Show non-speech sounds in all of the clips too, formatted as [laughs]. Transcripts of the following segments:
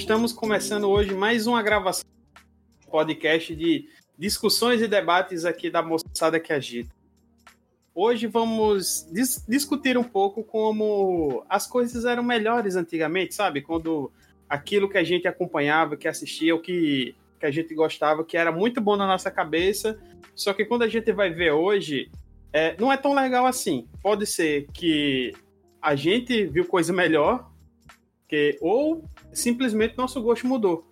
Estamos começando hoje mais uma gravação podcast de discussões e debates aqui da moçada que agita. Hoje vamos dis discutir um pouco como as coisas eram melhores antigamente, sabe? Quando aquilo que a gente acompanhava, que assistia, o que, que a gente gostava, que era muito bom na nossa cabeça, só que quando a gente vai ver hoje, é, não é tão legal assim. Pode ser que a gente viu coisa melhor, que, ou simplesmente nosso gosto mudou.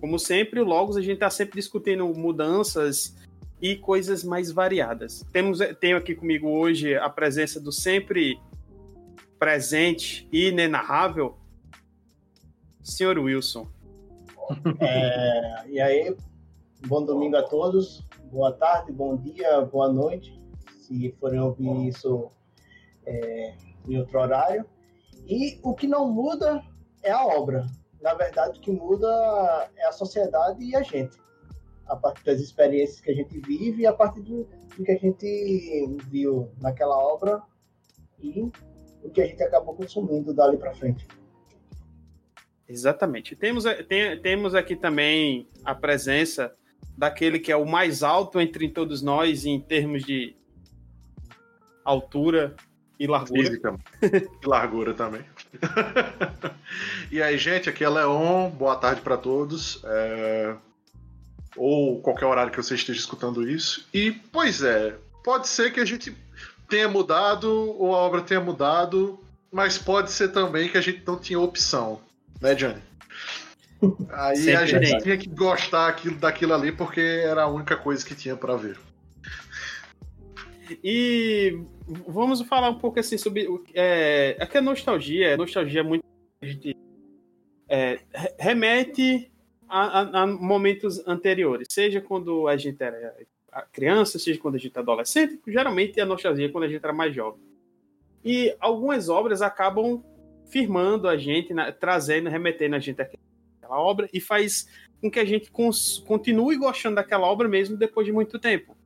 Como sempre, o Logos a gente está sempre discutindo mudanças e coisas mais variadas. Temos, tenho aqui comigo hoje a presença do sempre presente e inenarrável senhor Wilson. É, e aí, bom domingo a todos, boa tarde, bom dia, boa noite, se forem ouvir isso é, em outro horário. E o que não muda é a obra na verdade, o que muda é a sociedade e a gente. A partir das experiências que a gente vive e a partir do, do que a gente viu naquela obra e o que a gente acabou consumindo dali para frente. Exatamente. Temos, tem, temos aqui também a presença daquele que é o mais alto entre todos nós em termos de altura e largura. Física. [laughs] e largura também. [laughs] e aí, gente, aqui é Leon. Boa tarde para todos. É... Ou qualquer horário que você esteja escutando isso. E, pois é, pode ser que a gente tenha mudado ou a obra tenha mudado, mas pode ser também que a gente não tinha opção, né, Johnny? Aí Sempre a gente tinha que gostar aquilo, daquilo ali porque era a única coisa que tinha para ver. E vamos falar um pouco assim sobre. É, é que a nostalgia, a nostalgia é muito. A gente, é, remete a, a, a, momentos anteriores, seja quando a gente era criança, seja quando a gente é adolescente, geralmente a nostalgia é quando a gente era mais jovem. E algumas obras acabam firmando a gente, né, trazendo, remetendo a gente àquela obra e faz com que a gente continue gostando daquela obra mesmo depois de muito tempo.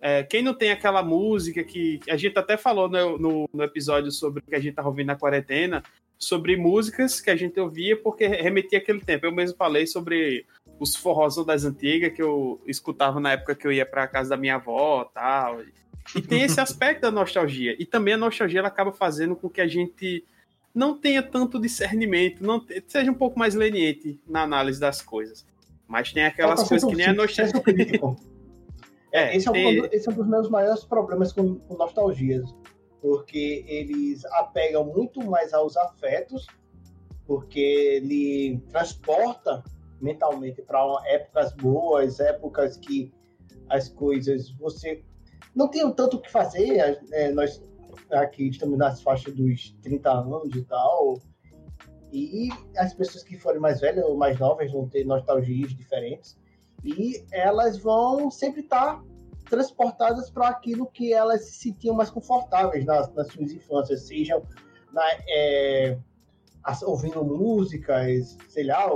É, quem não tem aquela música que, a gente até falou no, no, no, episódio sobre o que a gente estava ouvindo na quarentena, sobre músicas que a gente ouvia porque remetia aquele tempo. Eu mesmo falei sobre os forrozão das antigas que eu escutava na época que eu ia para a casa da minha avó tal. E tem esse [laughs] aspecto da nostalgia. E também a nostalgia ela acaba fazendo com que a gente não tenha tanto discernimento, não seja um pouco mais leniente na análise das coisas. Mas tem aquelas coisas que nem a nostalgia. [laughs] É, esse, é um, esse, é um, dos meus maiores problemas com, com nostalgias, porque eles apegam muito mais aos afetos, porque ele transporta mentalmente para épocas boas, épocas que as coisas você não tem tanto o que fazer. É, nós aqui estamos nas faixas dos 30 anos e tal, e as pessoas que forem mais velhas ou mais novas vão ter nostalgias diferentes e elas vão sempre estar tá transportadas para aquilo que elas se sentiam mais confortáveis nas, nas suas infâncias, sejam na, é, ouvindo músicas, sei lá,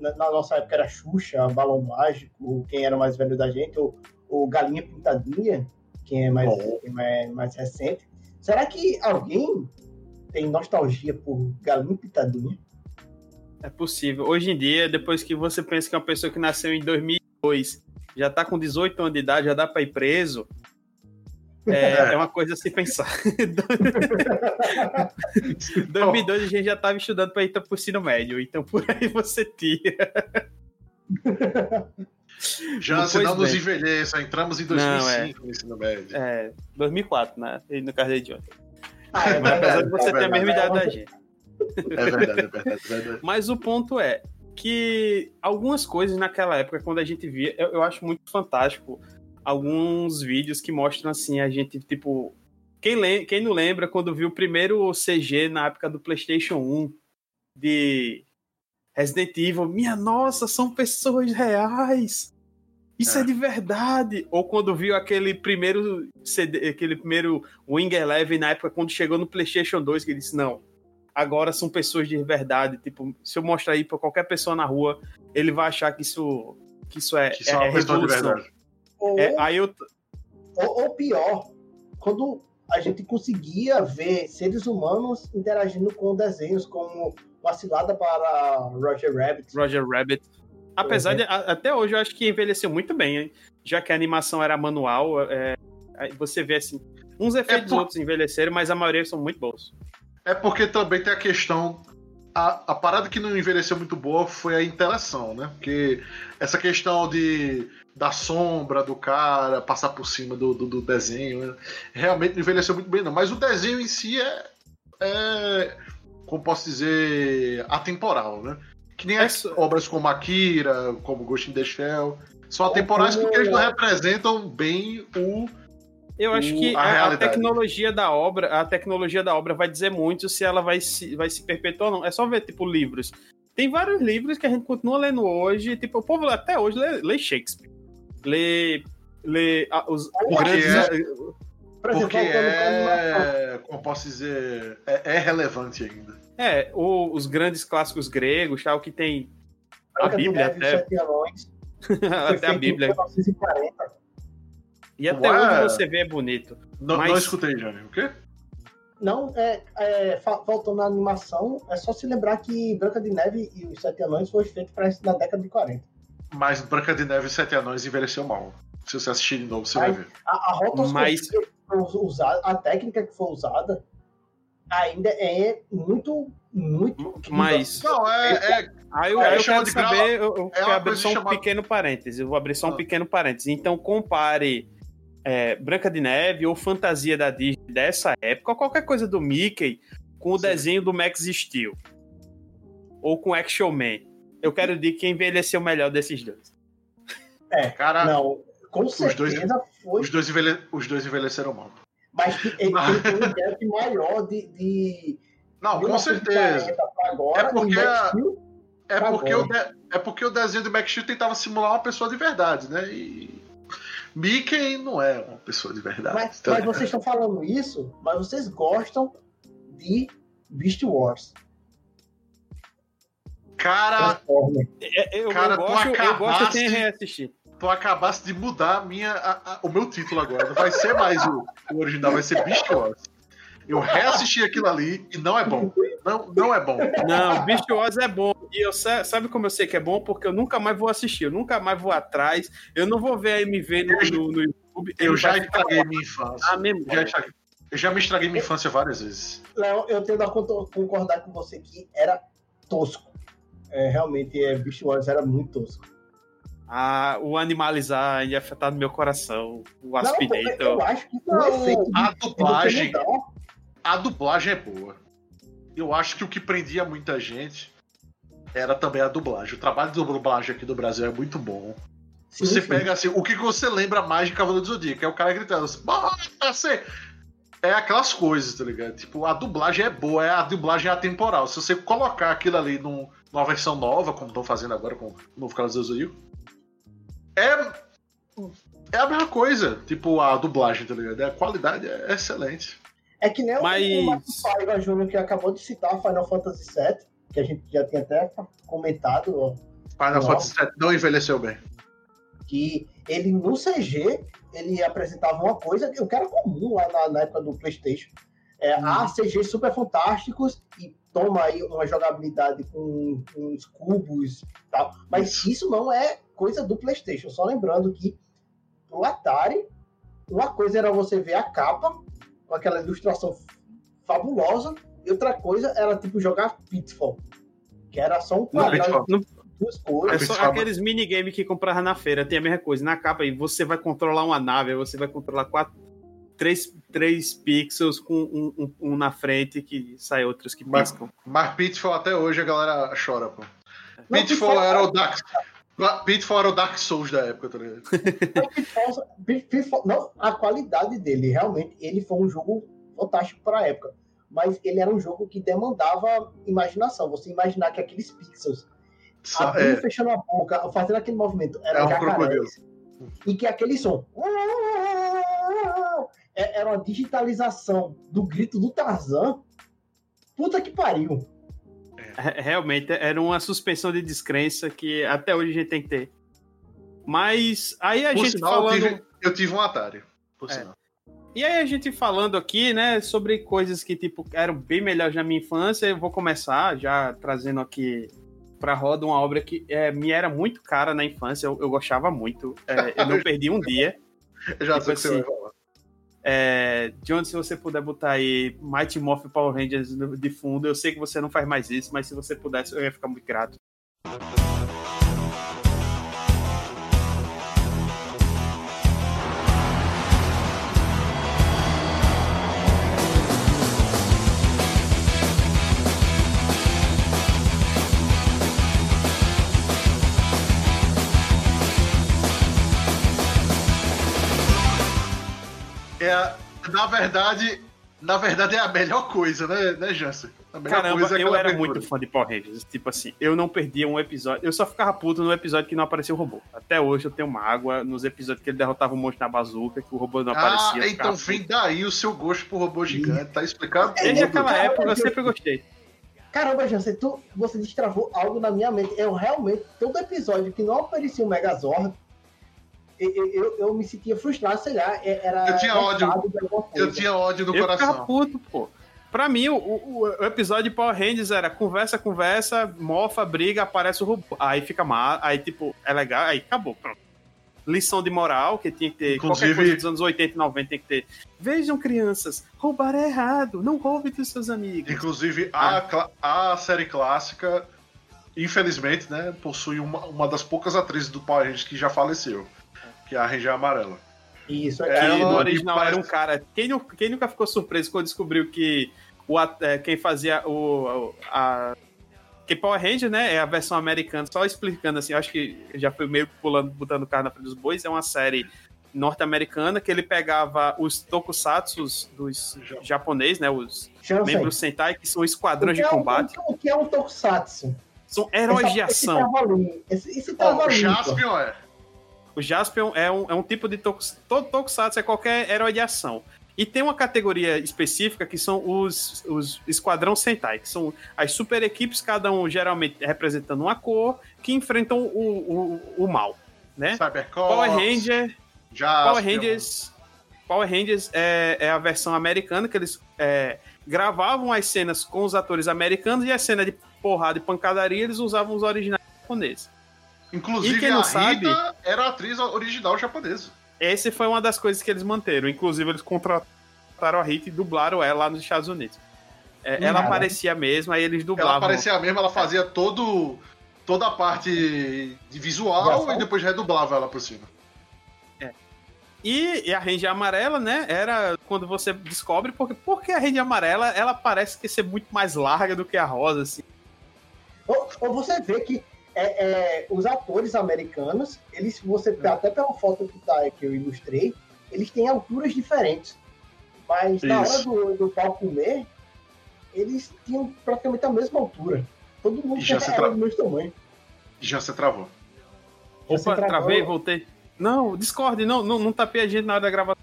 na, na, nossa época era Xuxa, Balão Mágico, quem era mais velho da gente, ou, ou Galinha Pintadinha, quem é mais, quem é mais recente. Será que alguém tem nostalgia por Galinha Pintadinha? É possível. Hoje em dia, depois que você pensa que é uma pessoa que nasceu em 2002 já tá com 18 anos de idade, já dá para ir preso, [laughs] é, é, uma coisa a se pensar. [laughs] 2002 a gente já estava estudando para ir para o ensino médio, então por aí você tira. [laughs] Já se não nos envelheça, entramos em 2005 não, é, no ensino médio. É, 2004, né? No caso de ontem. Ah, é Apesar de você é ter a mesma idade da gente. É verdade, é verdade, é verdade. Mas o ponto é que algumas coisas naquela época, quando a gente via, eu, eu acho muito fantástico alguns vídeos que mostram assim, a gente, tipo. Quem, quem não lembra quando viu o primeiro CG na época do PlayStation 1 de Resident Evil? Minha nossa, são pessoas reais! Isso é, é de verdade! Ou quando viu aquele primeiro CD, aquele primeiro Wing Eleven na época, quando chegou no PlayStation 2, que disse: Não, agora são pessoas de verdade. Tipo, se eu mostrar aí para qualquer pessoa na rua, ele vai achar que isso, que isso é, que é, é revolução. Ou, é, aí eu... ou, ou pior, quando a gente conseguia ver seres humanos interagindo com desenhos como uma cilada para Roger Rabbit. Roger Rabbit. Apesar de, até hoje, eu acho que envelheceu muito bem, hein? já que a animação era manual, é, você vê assim, uns efeitos é por... outros envelheceram, mas a maioria são muito bons. É porque também tem a questão a, a parada que não envelheceu muito boa foi a interação, né? Porque essa questão de da sombra do cara passar por cima do, do, do desenho né? realmente não envelheceu muito bem, não. Mas o desenho em si é, é como posso dizer, atemporal, né? Que nem as obras como Akira, como Ghost in the Shell, são atemporais porque eles não representam bem o eu acho que a, a, tecnologia da obra, a tecnologia da obra vai dizer muito se ela vai se, vai se perpetuar ou não. É só ver, tipo, livros. Tem vários livros que a gente continua lendo hoje, tipo, o povo até hoje lê, lê Shakespeare. Lê, lê os, os grandes... É, porque é, como posso dizer, é, é relevante ainda. É, o, os grandes clássicos gregos, tal, que tem a Bíblia até. [laughs] até a Bíblia. Em 1940. E até Ué. hoje você vê é bonito. Não, mas... não escutei, Johnny. O quê? Não, é, é, voltando na animação, é só se lembrar que Branca de Neve e os Sete Anões foi feito para na década de 40. Mas Branca de Neve e os Sete Anões envelheceu mal. Se você assistir de novo, você vai ver. A, a rotoscopia Mas... usada, a técnica que foi usada ainda é muito, muito. Mas. Não, é. é... Aí eu, é, eu quero saber, eu, eu é abrir só um chamada... pequeno parêntese. Eu vou abrir só um ah. pequeno parêntese. Então, compare é, Branca de Neve ou fantasia da Disney dessa época, ou qualquer coisa do Mickey, com o Sim. desenho do Max Steel. Ou com Action Man. Eu quero dizer que envelheceu melhor desses dois. É, cara. Não, com os certeza dois, foi. Os dois, envelhe, os dois envelheceram mal. Mas ele, ele tem um gap maior de. de não, com certeza. Agora, é porque, a, é, porque o de, é porque o desenho do Max Steel tentava simular uma pessoa de verdade, né? E Mickey não é uma pessoa de verdade. Mas, tá mas vocês estão falando isso, mas vocês gostam de Beast Wars. Cara, é, eu, cara, eu, gosto, acabaste, eu gosto sem reassistir. Tu acabaste de mudar minha, a, a, o meu título agora. Não vai ser mais o, o original, vai ser Beast Wars. Eu reassisti aquilo ali e não é bom. Não, não é bom. Não, Beast Wars é bom. E eu sabe como eu sei que é bom? Porque eu nunca mais vou assistir, eu nunca mais vou atrás. Eu não vou ver a MV no, no, no YouTube. Eu já estraguei minha infância. Ah, mesmo? Já eu já me estraguei minha infância várias vezes. Léo, eu tenho que concordar com você que era tosco. É, realmente, é, Beast Wars era muito tosco. Ah, o animalizar ia afetar no meu coração. O Aspinator. Não, eu acho que não, a dublagem. A dublagem é boa eu acho que o que prendia muita gente era também a dublagem. O trabalho de dublagem aqui do Brasil é muito bom. Sim, você sim. pega assim, o que você lembra mais de Cavaleiro do Zodíaco? É o cara gritando assim, você! É aquelas coisas, tá ligado? Tipo, a dublagem é boa, é a dublagem é atemporal. Se você colocar aquilo ali num, numa versão nova, como estão fazendo agora com o novo Cavaleiro do Zodíaco, é. É a mesma coisa, tipo, a dublagem, tá ligado? A qualidade é excelente. É que nem Mas... o Marcos Paiva Júnior que acabou de citar Final Fantasy VII, que a gente já tinha até comentado. Ó, Final Fantasy VII não envelheceu bem. Que ele no CG ele apresentava uma coisa que era comum lá na, na época do PlayStation. É, hum. Há CGs super fantásticos e toma aí uma jogabilidade com, com os cubos e tal. Mas isso. isso não é coisa do PlayStation. Só lembrando que pro Atari, uma coisa era você ver a capa com aquela ilustração fabulosa, e outra coisa era tipo jogar Pitfall, que era só um quadrado. Não, duas cores. É só aqueles minigames que comprava na feira, tem a mesma coisa. Na capa, e você vai controlar uma nave, você vai controlar quatro, três, três pixels com um, um, um na frente que sai outros que piscam. Mas, mas Pitfall até hoje a galera chora, pô. Pitfall era o Dark. Pitfall era o Dark Souls da época, tá ligado? Pitfall, não, a qualidade dele, realmente, ele foi um jogo fantástico para a época. Mas ele era um jogo que demandava imaginação. Você imaginar que aqueles pixels Só, abrindo, é... fechando a boca, fazendo aquele movimento, era é um jacarés, E que aquele som é, era uma digitalização do grito do Tarzan. Puta que pariu. Realmente, era uma suspensão de descrença que até hoje a gente tem que ter. Mas aí a por gente sinal, falando... Eu tive, eu tive um Atari, por é. sinal. E aí a gente falando aqui, né, sobre coisas que, tipo, eram bem melhores na minha infância, eu vou começar já trazendo aqui pra roda uma obra que é, me era muito cara na infância, eu, eu gostava muito. É, eu não [laughs] perdi um dia. Eu já tipo sei assim, que você assim, vai. É, John, se você puder botar aí Mighty Morphin Power Rangers de fundo, eu sei que você não faz mais isso, mas se você pudesse, eu ia ficar muito grato. Na verdade, na verdade é a melhor coisa, né, né Jansen? Caramba, é eu era abertura. muito fã de Power Rangers. Tipo assim, eu não perdia um episódio. Eu só ficava puto no episódio que não aparecia o robô. Até hoje eu tenho mágoa nos episódios que ele derrotava o monstro na bazuca, que o robô não ah, aparecia. Ah, então vem puto. daí o seu gosto por robô gigante. Tá explicado? Desde aquela época eu sempre gostei. Caramba, Jansen, tu, você destravou algo na minha mente. Eu realmente, todo episódio que não aparecia o Megazord, eu, eu, eu, me sentia frustrado, sei lá. É, era eu tinha ódio. Eu tinha ódio no eu coração. Ficava puto, pô. Pra mim, o, o, o, episódio de Power Rangers era conversa, conversa, mofa, briga, aparece o robô. Aí fica mal, aí tipo, é legal, aí acabou, pronto. Lição de moral, que tinha que ter, Inclusive... qualquer coisa dos anos 80 e 90 tem que ter. Vejam, crianças, roubar é errado, não roube dos seus amigos. Inclusive, ah. a, a série clássica, infelizmente, né, possui uma, uma das poucas atrizes do Power Rangers que já faleceu que é a Ranger Amarela. Isso, é, ela, no original parece... era um cara. Quem, quem, nunca ficou surpreso quando descobriu que o, é, quem fazia o. A, que Power Ranger, né? É a versão americana, só explicando assim, acho que já foi meio pulando, botando o carro na frente dos bois, é uma série norte-americana que ele pegava os tokusatsu dos japoneses, né? Os membros Sentai, que são esquadrões de combate. É um, o que é um tokusatsu? São heróis Essa, de ação. Esse, esse, esse oh, o Jaspion é. O Jaspion é um, é um tipo de tokusatsu. Todo tokusatsu é qualquer herói de ação. E tem uma categoria específica que são os, os Esquadrão Sentai, que são as super equipes, cada um geralmente representando uma cor, que enfrentam o, o, o mal. Né? Power Ranger. Jaspion. Power Rangers. Power Rangers é, é a versão americana, que eles é, gravavam as cenas com os atores americanos e a cena de porrada e pancadaria eles usavam os originais japoneses. Inclusive, e quem não a sabe, Rita era a atriz original japonesa. Essa foi uma das coisas que eles manteram. Inclusive, eles contrataram a Rita e dublaram ela lá nos Estados Unidos. É, ela aparecia mesmo, aí eles dublavam. Ela aparecia mesmo, ela fazia todo, toda a parte de visual e depois redublava ela por cima. É. E, e, a Ranger amarela, né? Era quando você descobre porque, porque a Ranger amarela ela parece que ser muito mais larga do que a rosa, assim. Ou, ou você vê que é, é, os atores americanos, eles, você é. até pela foto que, tá, que eu ilustrei, eles têm alturas diferentes. Mas Isso. na hora do, do pau comer, eles tinham praticamente a mesma altura. Todo mundo já era tra... do mesmo tamanho. Já se travou. Já Opa, travou. travei, voltei. Não, Discord, não, não, não tapei a gente na hora da gravação.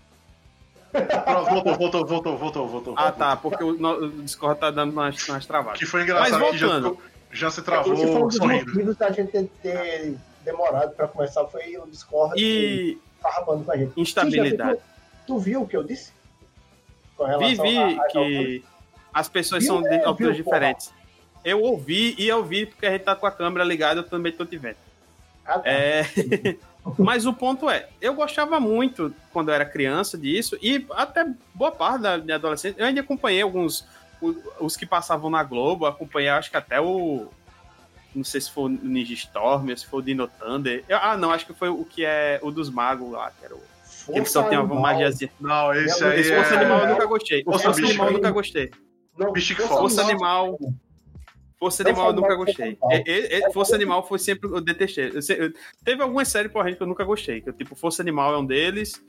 voltou, voltou, voltou, voltou, voltou. Ah, tá, porque o, o Discord tá dando umas, umas travadas. Que foi engraçado. Mas voltando. Já se travou. Esse foi um dos motivos da gente ter demorado para começar, foi o Discord e farrapando com a gente. Instabilidade. tu, tu, viu o que eu disse? Vi, vi que as pessoas viu, são de alturas diferentes. Porra. Eu ouvi e eu vi porque a gente tá com a câmera ligada, eu também tô te vendo. Ah, tá. é... [laughs] Mas o ponto é, eu gostava muito quando eu era criança disso, e até boa parte da minha adolescência, eu ainda acompanhei alguns os que passavam na Globo, acompanhei acho que até o. Não sei se foi o Ninja Storm, se foi o Dino Thunder. Eu, ah, não, acho que foi o que é o dos magos lá, que era o. Força que ele só tem uma magiazinha. Não, esse aí. Esse Força é... Animal eu nunca gostei. Força, Força Animal eu nunca gostei. Não, Força Animal. Força Animal eu nunca gostei. Força Animal foi sempre. Eu detestei. Eu, teve algumas séries por que eu nunca gostei. Que, tipo, Força Animal é um deles.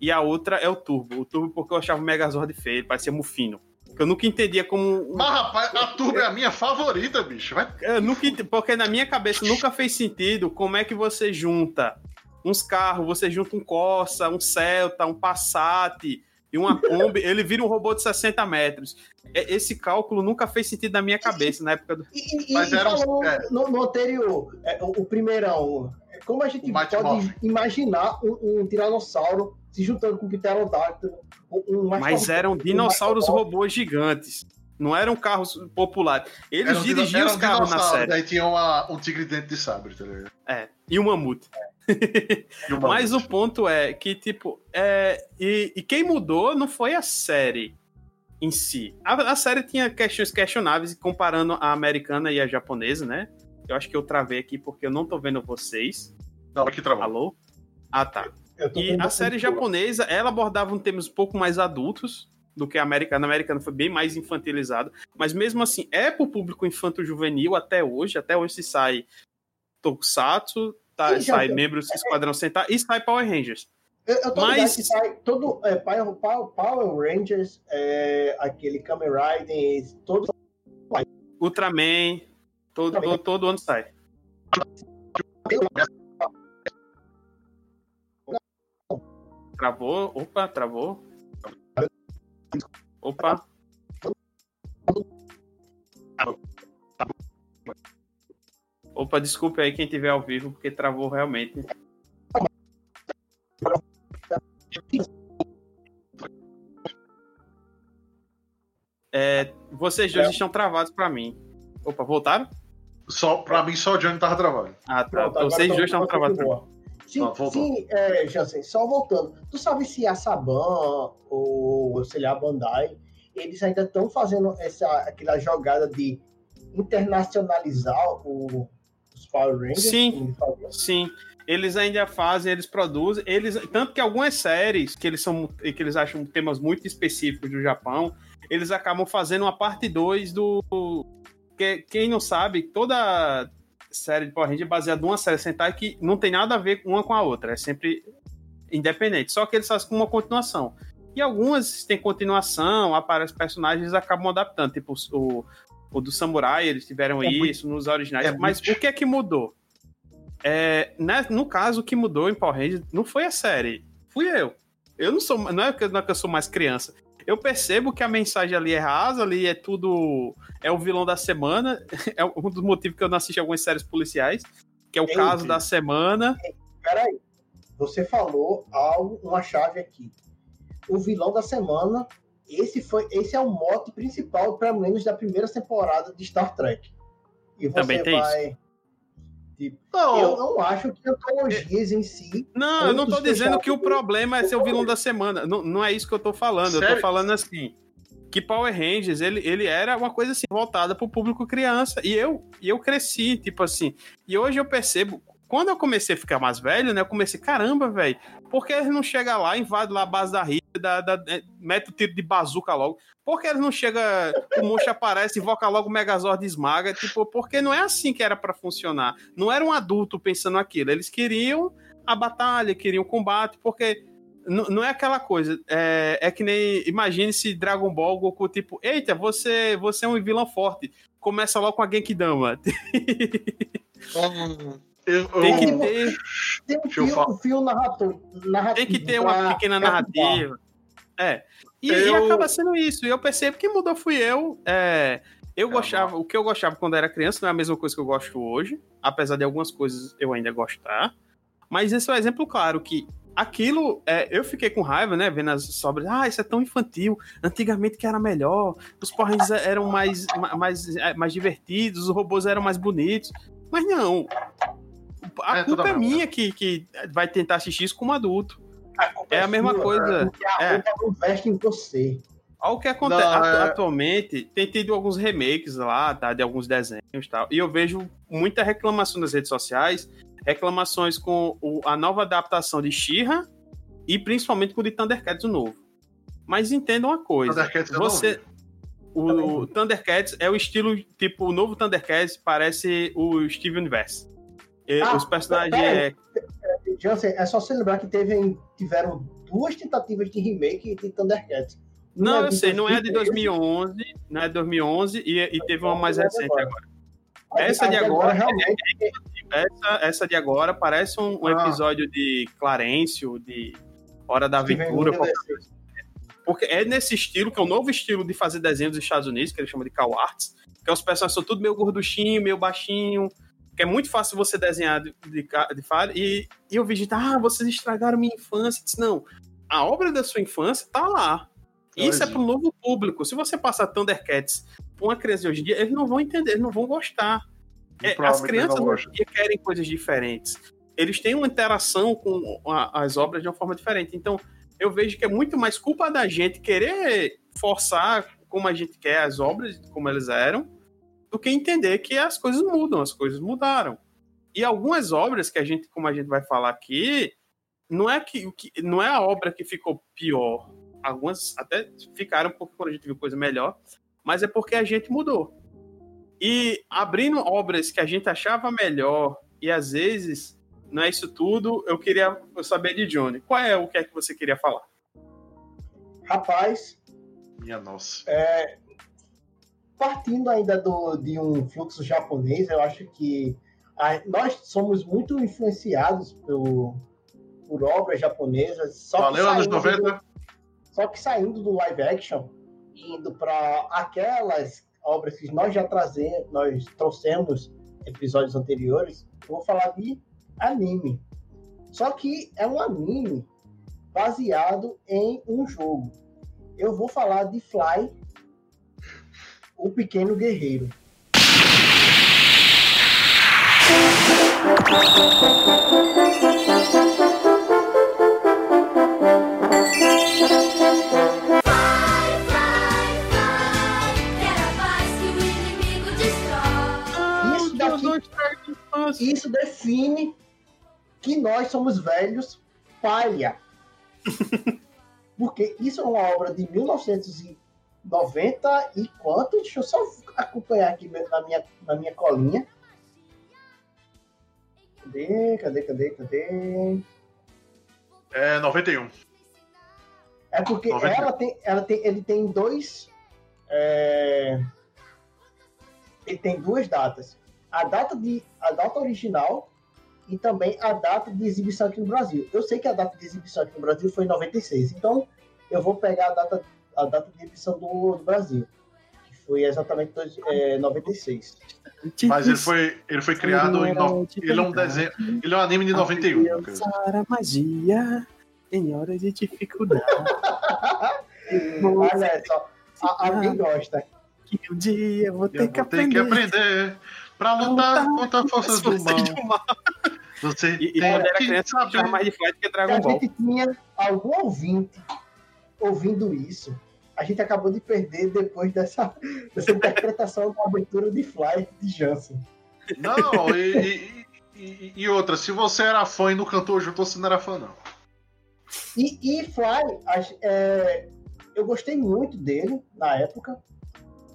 E a outra é o Turbo. O Turbo porque eu achava o Megazord feio, ele parecia mufino. Que eu nunca entendia como. Mas, rapaz, a turma é a minha favorita, bicho. Vai. Eu nunca entendi, porque na minha cabeça nunca fez sentido como é que você junta uns carros, você junta um Corsa, um Celta, um Passat e uma Kombi, ele vira um robô de 60 metros. Esse cálculo nunca fez sentido na minha cabeça na época do. E, e, Mas era um... No, no, anterior, é, o, o primeirão, como a gente pode imaginar um, um, tiranossauro se juntando com o Pterodáctilo. Um Mas eram dinossauros robôs gigantes. Não eram carros populares. Eles dirigiam os carros na série. Daí tinha uma, um tigre dentro de sabre, tá ligado? É, e um mamute. É. [laughs] Mas o ponto é que, tipo, é, e, e, quem mudou não foi a série em si. A, a, série tinha questões questionáveis comparando a americana e a japonesa, né? Eu acho que eu travei aqui porque eu não tô vendo vocês. Não, aqui travou. Alô? Ah, tá. E a série japonesa, ela abordava um temas um pouco mais adultos, do que a americana. A americana foi bem mais infantilizada. Mas mesmo assim, é pro público infanto-juvenil até hoje. Até hoje se sai Tokusatsu, tá, sai membros do Esquadrão Sentar e sai Power Rangers. Eu, eu tô mas que sai todo é, Power, Power, Rangers, é, aquele Kamen Rider, todo Ultraman, todo, todo, todo ano sai. Travou? Opa, travou. Opa. Opa, desculpe aí quem tiver ao vivo, porque travou realmente. É, vocês dois é. estão travados para mim. Opa, voltaram? Só, pra mim, só o Johnny tava travado. Ah, tá. Pronto, vocês dois estão travados. Sim, sim é, Jansen, só voltando. Tu sabe se a Saban ou, sei lá, a Bandai, eles ainda estão fazendo essa, aquela jogada de internacionalizar o, os Power Rangers? Sim, sim. Eles ainda fazem, eles produzem, eles tanto que algumas séries que eles são que eles acham temas muito específicos do Japão, eles acabam fazendo uma parte 2 do que, quem não sabe, toda série de Power Rangers é baseada numa série Sentai que não tem nada a ver uma com a outra, é sempre independente, só que eles fazem com uma continuação. E algumas têm continuação, aparecem personagens, eles acabam adaptando, tipo o, o do Samurai, eles tiveram é isso muito, nos originais, é mas muito... o que é que mudou? É, né, no caso, o que mudou em Power Rangers não foi a série, fui eu. Eu não sou, não é que eu sou mais criança, eu percebo que a mensagem ali é rasa, ali é tudo. É o vilão da semana. [laughs] É um dos motivos que eu não assisti algumas séries policiais, que é o caso da semana. Peraí, você falou algo, uma chave aqui. O vilão da semana, esse foi, esse é o mote principal, pelo menos da primeira temporada de Star Trek. E você Também tem vai. Isso. Tipo, não, eu não acho que antologias em si. Não, eu não tô dizendo que o problema é ser o vilão da semana. Não, não é isso que eu tô falando. Sério? Eu tô falando assim. Que Power Rangers, ele, ele era uma coisa assim, voltada pro público criança. E eu, e eu cresci, tipo assim. E hoje eu percebo, quando eu comecei a ficar mais velho, né? Eu comecei, caramba, velho, por que eles não chegam lá, invade lá a base da Rita, da, da, é, mete o tiro de bazuca logo? Por que eles não chegam, o monstro aparece, invoca logo o Megazord e esmaga? Tipo, porque não é assim que era para funcionar. Não era um adulto pensando aquilo. Eles queriam a batalha, queriam o combate, porque não é aquela coisa. É, é que nem. Imagine se Dragon Ball Goku, tipo, eita, você, você é um vilão forte. Começa logo com a Genkidama. [laughs] Eu, tem que ter. Tem um fio, narrativo, Tem que ter uma pequena narrativa. É. E, eu... e, acaba sendo isso. E eu percebo que mudou fui eu. É, eu gostava, o que eu gostava quando era criança não é a mesma coisa que eu gosto hoje. Apesar de algumas coisas eu ainda gostar. Mas esse é um exemplo claro que aquilo, é, eu fiquei com raiva, né, vendo as sobras, ah, isso é tão infantil, antigamente que era melhor, os porrões eram mais, mais, é, mais divertidos, os robôs eram mais bonitos, mas não, a é, culpa é minha que, que vai tentar assistir isso como adulto. É a mesma sua, coisa. A é. não veste em você. Olha o que acontece. Não, é... Atualmente, tem tido alguns remakes lá, tá? De alguns desenhos e tal. E eu vejo muita reclamação nas redes sociais, reclamações com o, a nova adaptação de She-Ra e principalmente com o de Thundercats o novo. Mas entenda uma coisa. Thundercats você. O, o Thundercats é o estilo, tipo, o novo Thundercats parece o Steve Universe. Ah, os personagens. É... Jansen, é só você lembrar que teve, tiveram duas tentativas de remake de Thundercats. Não, não é eu sei, não é de 2011, não é de 2011 e, e teve uma mais recente agora. Essa de agora, realmente... essa, essa de agora parece um, um ah. episódio de Clarencio, de Hora da Aventura. Porque é nesse estilo, que é o um novo estilo de fazer desenhos dos Estados Unidos, que eles chamam de cow arts, que os personagens são tudo meio gorduchinho, meio baixinho, que é muito fácil você desenhar de, de, de e, e eu vi gente, ah, vocês estragaram minha infância. Eu disse, não, a obra da sua infância tá lá. Isso é para o novo público. Se você passar Thundercats para uma criança de hoje em dia, eles não vão entender, eles não vão gostar. É, as crianças hoje em dia querem coisas diferentes. Eles têm uma interação com a, as obras de uma forma diferente. Então, eu vejo que é muito mais culpa da gente querer forçar como a gente quer as obras, como elas eram, do que entender que as coisas mudam, as coisas mudaram. E algumas obras que a gente, como a gente vai falar aqui, não é que, não é a obra que ficou pior. Algumas até ficaram porque quando a gente viu coisa melhor, mas é porque a gente mudou. E abrindo obras que a gente achava melhor e às vezes não é isso tudo, eu queria saber de Johnny. Qual é o que é que você queria falar? Rapaz, minha nossa. É, partindo ainda do, de um fluxo japonês, eu acho que a, nós somos muito influenciados por, por obras japonesas. Só Valeu, anos 90. Do, só que saindo do live action, indo para aquelas obras que nós já trazemos, nós trouxemos episódios anteriores, eu vou falar de anime. Só que é um anime baseado em um jogo eu vou falar de Fly, o pequeno guerreiro. Isso, daqui, isso define que nós somos velhos palha. [laughs] porque isso é uma obra de 1990 e quanto? Deixa eu só acompanhar aqui na minha, na minha colinha. Cadê, cadê, cadê, cadê? É 91. É porque 91. ela tem, ela tem, ele tem dois. É... Ele tem duas datas. A data de a data original e também a data de exibição aqui no Brasil. Eu sei que a data de exibição aqui no Brasil foi em 96, então eu vou pegar a data, a data de exibição do, do Brasil, que foi exatamente dois, é, 96. Mas ele foi, ele foi criado em. No... Ele é um desenho. Ele é um anime de 91. Usar a magia em horas de dificuldade. [laughs] Olha só, alguém gosta. Que um dia eu vou ter, eu que, vou ter aprender. que aprender pra lutar contra forças do mal. Você e, e quando era criança, saber. tinha mais de fight que Dragon Ball. A gente tinha algum ouvinte ouvindo isso. A gente acabou de perder depois dessa, dessa interpretação da abertura de Fly de Jansen. Não, e, e, e, outra, se você era fã e não cantou junto, você não era fã, não. E, e Fly, é, eu gostei muito dele na época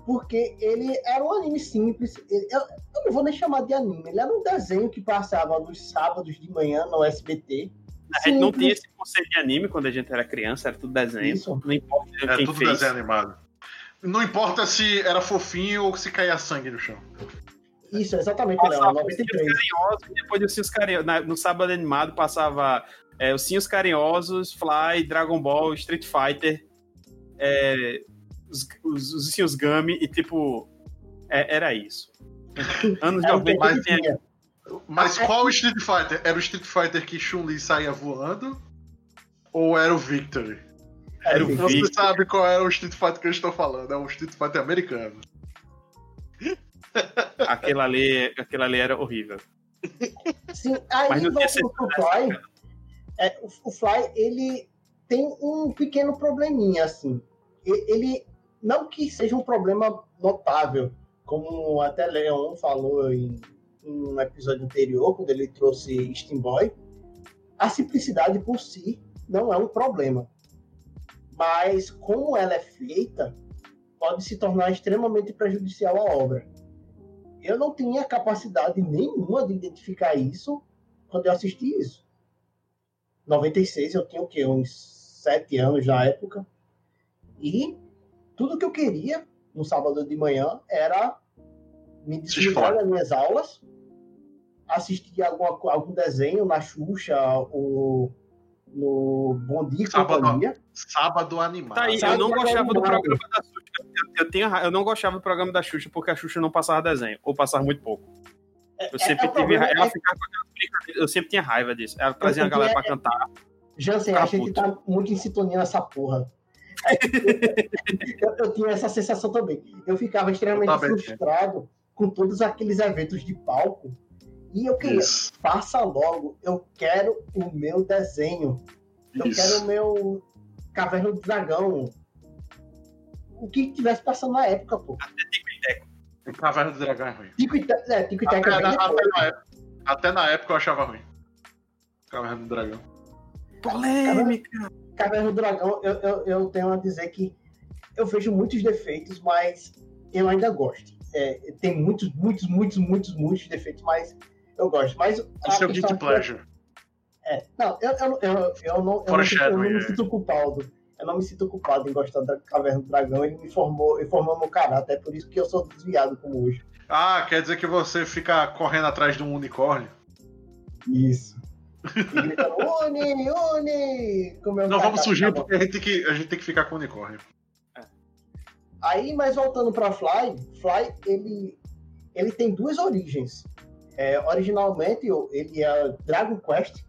porque ele era um anime simples. Ele, eu, eu, não vou nem chamar de anime, ele era um desenho que passava nos sábados de manhã no SBT. A gente não tinha esse conceito de anime quando a gente era criança, era tudo desenho. Isso. Não importa era quem tudo fez. desenho animado. Não importa se era fofinho ou se caía sangue no chão. Isso, exatamente, Léo. 93. Carinhosos, depois dos Cinhos Carinhosos. No sábado animado passava é, os Cinhos Carinhosos, Fly, Dragon Ball, Street Fighter. É, os, os, os Gummy e, tipo, é, era isso. [laughs] Anos de 90 mas, tinha... mas qual Street Fighter? Era o Street Fighter que Chun-Li saía voando? Ou era o Victory? Era o Você Victory. sabe qual era o Street Fighter que eu estou falando? É um Street Fighter americano. [laughs] aquele ali, aquele ali era horrível. Sim, aí Mas não tinha o Fly, é, o Fly, ele tem um pequeno probleminha, assim. Ele não que seja um problema notável, como até Leon falou em um episódio anterior, quando ele trouxe Steam Boy, a simplicidade por si não é um problema. Mas como ela é feita, pode se tornar extremamente prejudicial à obra. Eu não tinha capacidade nenhuma de identificar isso quando eu assisti isso. 96, eu tinha o quê? Uns sete anos na época. E tudo que eu queria no sábado de manhã era me desligar das minhas aulas, assistir alguma, algum desenho na Xuxa ou no Bom Dia sábado, Companhia. Sábado animado. Tá aí, eu não gostava do programa da Xuxa. Eu, eu, tinha, eu não gostava do programa da Xuxa porque a Xuxa não passava desenho, ou passava muito pouco. É, eu sempre é, tive é, ela ficava com Eu sempre tinha raiva disso. Ela trazia a galera é, pra cantar. Jansen, a gente tá muito em sintonia nessa porra. [laughs] eu, eu, tinha essa sensação também. Eu ficava extremamente frustrado com todos aqueles eventos de palco. E eu queria, Isso. passa logo, eu quero o meu desenho. Eu Isso. quero o meu Caverna do Dragão. O que tivesse passando na época, pô. Até Tico e Teco. Caverna do Dragão é ruim. Tico e Teco, é, Tico e Teco até, é na, até, na época, até na época eu achava ruim. Caverna do Dragão. Polêmica! Caverna do Dragão, eu, eu, eu tenho a dizer que eu vejo muitos defeitos, mas eu ainda gosto. É, tem muitos, muitos, muitos, muitos, muitos defeitos, mas eu gosto. Mas o seu Guilty Pleasure. É, não, eu, eu, eu, eu, não, eu, não, eu não me sinto culpado. Eu não me sinto culpado em gostar da Caverna do Dragão. Ele me formou, ele formou meu caráter. É por isso que eu sou desviado como hoje. Ah, quer dizer que você fica correndo atrás de um unicórnio? Isso. E gritando, [laughs] Uni, Uni! Não vamos surgir porque a gente, tem que, a gente tem que ficar com o unicórnio. É. Aí, mas voltando para Fly, Fly, ele, ele tem duas origens. É, originalmente, ele é Dragon Quest.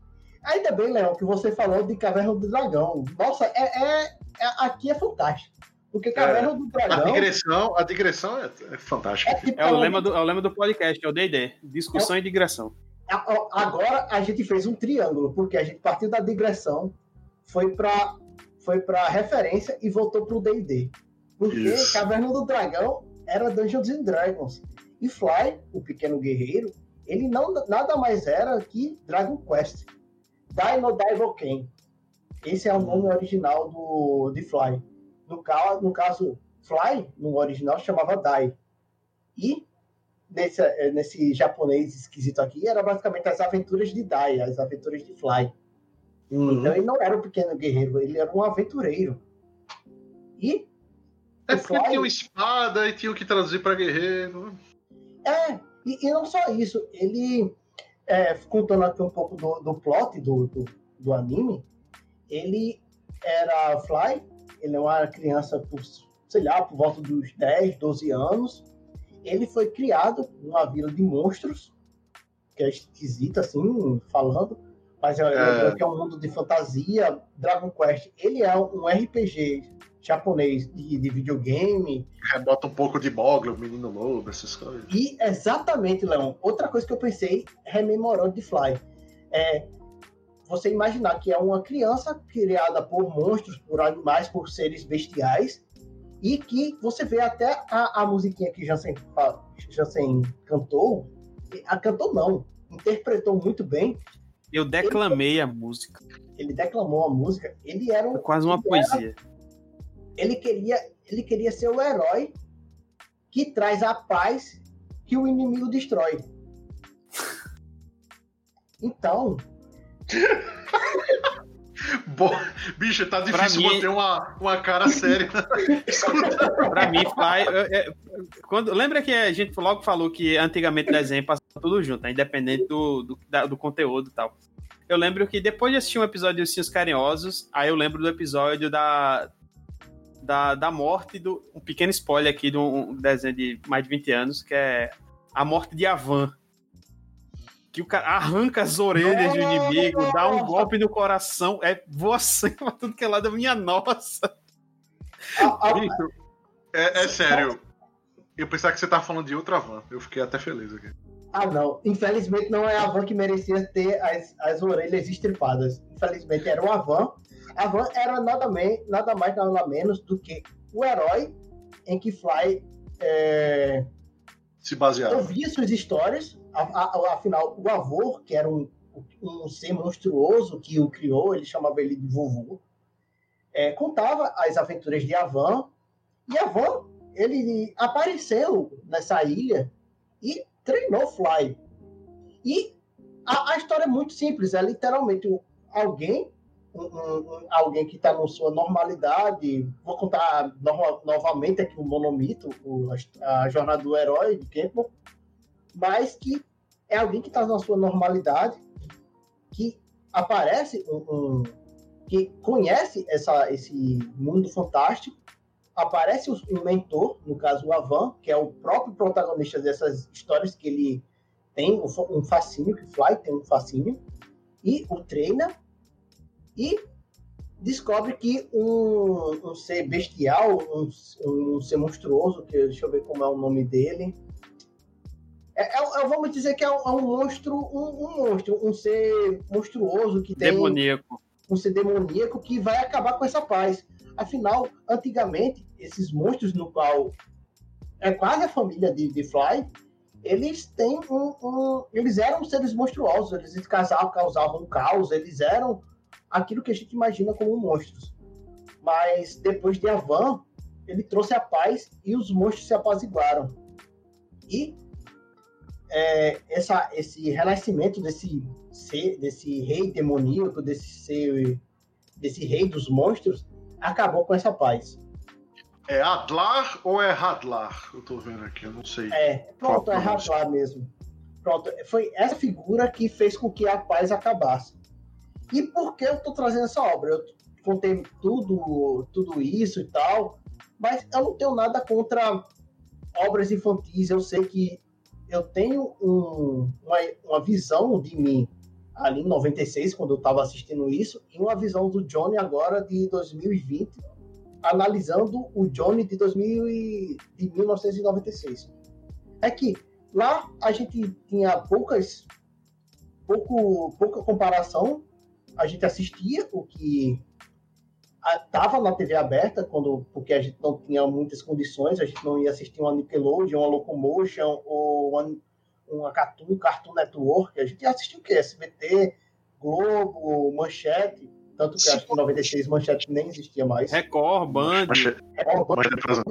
Ainda bem, Léo, que você falou de Caverna do Dragão. Nossa, é, é, é aqui é fantástico. Porque é, Caverna é, do Dragão. A digressão, a digressão é, é fantástica. É, tipo, é, o lema do, é o lema do podcast, é o DD. Discussão e digressão. Agora a gente fez um triângulo, porque a gente partiu da digressão, foi para foi para referência e voltou para o D&D. Porque Isso. Caverna do Dragão era Dungeons and Dragons. E Fly, o pequeno guerreiro, ele não nada mais era que Dragon Quest. Dino Daivoken. Esse é o nome original do, de Fly. No, no caso, Fly, no original, chamava Dai. E nesse, eh, nesse japonês esquisito aqui, era basicamente as aventuras de Dai, as aventuras de Fly. Uhum. Então ele não era um pequeno guerreiro, ele era um aventureiro. E. É porque Fly... tinha uma espada e tinha que traduzir para guerreiro. É, e, e, não só isso, ele. É, contando aqui um pouco do, do plot do, do, do anime, ele era Fly, ele é uma criança por, sei lá, por volta dos 10, 12 anos, ele foi criado numa vila de monstros, que é esquisito assim, falando, mas é, é. é um mundo de fantasia. Dragon Quest, ele é um RPG japonês de, de videogame. É, bota um pouco de Boggle, Menino Lobo, essas coisas. E exatamente, Leão. Outra coisa que eu pensei, rememorando de Fly, é você imaginar que é uma criança criada por monstros, por animais, por seres bestiais, e que você vê até a, a musiquinha que Jansen, Jansen cantou, a cantou não, interpretou muito bem. Eu declamei ele, a música. Ele declamou a música, ele era um, quase uma poesia. Era, ele queria, ele queria ser o herói que traz a paz que o inimigo destrói. [laughs] Então, [laughs] Bo... Bicho, tá difícil mim... manter uma, uma cara séria. [laughs] pra mim, pai. É, quando, lembra que a gente logo falou que antigamente o desenho passava tudo junto, né? independente do, do, da, do conteúdo e tal. Eu lembro que depois de assistir um episódio de Ursinhos Carinhosos, aí eu lembro do episódio da, da, da morte do. Um pequeno spoiler aqui de um desenho de mais de 20 anos, que é a morte de Avan que o cara arranca as orelhas do inimigo, dá um golpe no coração, é voa sangue pra tudo que é lado da minha nossa. é, é sério. Eu pensava que você tava falando de outra van. Eu fiquei até feliz aqui. Ah, não. Infelizmente não é a van que merecia ter as, as orelhas estripadas. Infelizmente era uma van. A van era nada, me, nada mais, nada menos do que o herói em que Fly é, se baseava. Ouvia suas histórias, afinal, o avô, que era um, um ser monstruoso que o criou, ele chamava ele de vovô, é, contava as aventuras de Avan, e Avan, ele apareceu nessa ilha e treinou Fly. E a, a história é muito simples, é literalmente alguém um, um, alguém que está na sua normalidade. Vou contar no, novamente aqui o monomito, o, a, jornada do herói de Campbell, mas que é alguém que está na sua normalidade, que aparece um, que conhece essa, esse mundo fantástico, aparece um mentor, no caso o Avan, que é o próprio protagonista dessas histórias que ele tem um fascínio, que Fly tem um fascínio, e o treina e descobre que um, um ser bestial, um, um, ser monstruoso, que deixa eu ver como é o nome dele. É, é, é vamos dizer que é um, é um monstro, um, monstro, um ser monstruoso que tem. Demoníaco. Um ser demoníaco que vai acabar com essa paz. Afinal, antigamente, esses monstros no qual é quase a família de, de Fly, eles têm um, um, Eles eram seres monstruosos, eles causavam, causavam caos, eles eram aquilo que a gente imagina como monstros. Mas depois de Avan, ele trouxe a paz e os monstros se apaziguaram. E é, essa, esse renascimento desse ser, desse rei demoníaco, desse ser, desse rei dos monstros, acabou com essa paz. É Adlar ou é Hadlar? Eu tô vendo aqui, eu não sei. É, pronto, é Hadlar mesmo. Pronto, foi essa figura que fez com que a paz acabasse. E por que eu tô trazendo essa obra? Eu contei tudo, tudo isso e tal, mas eu não tenho nada contra obras infantis. Eu sei que eu tenho um, uma, uma visão de mim ali em 96, quando eu estava assistindo isso, e uma visão do Johnny agora de 2020, analisando o Johnny de, 2000 e, de 1996. É que lá a gente tinha poucas pouco, pouca comparação, a gente assistia o que estava na TV aberta, quando, porque a gente não tinha muitas condições, a gente não ia assistir uma Nickelodeon, uma Locomotion ou uma, uma Cartoon, Cartoon Network, a gente ia assistir o quê? SBT, Globo, Manchete, tanto que acho que em 96 Manchete nem existia mais. Record, Band. Record, Band.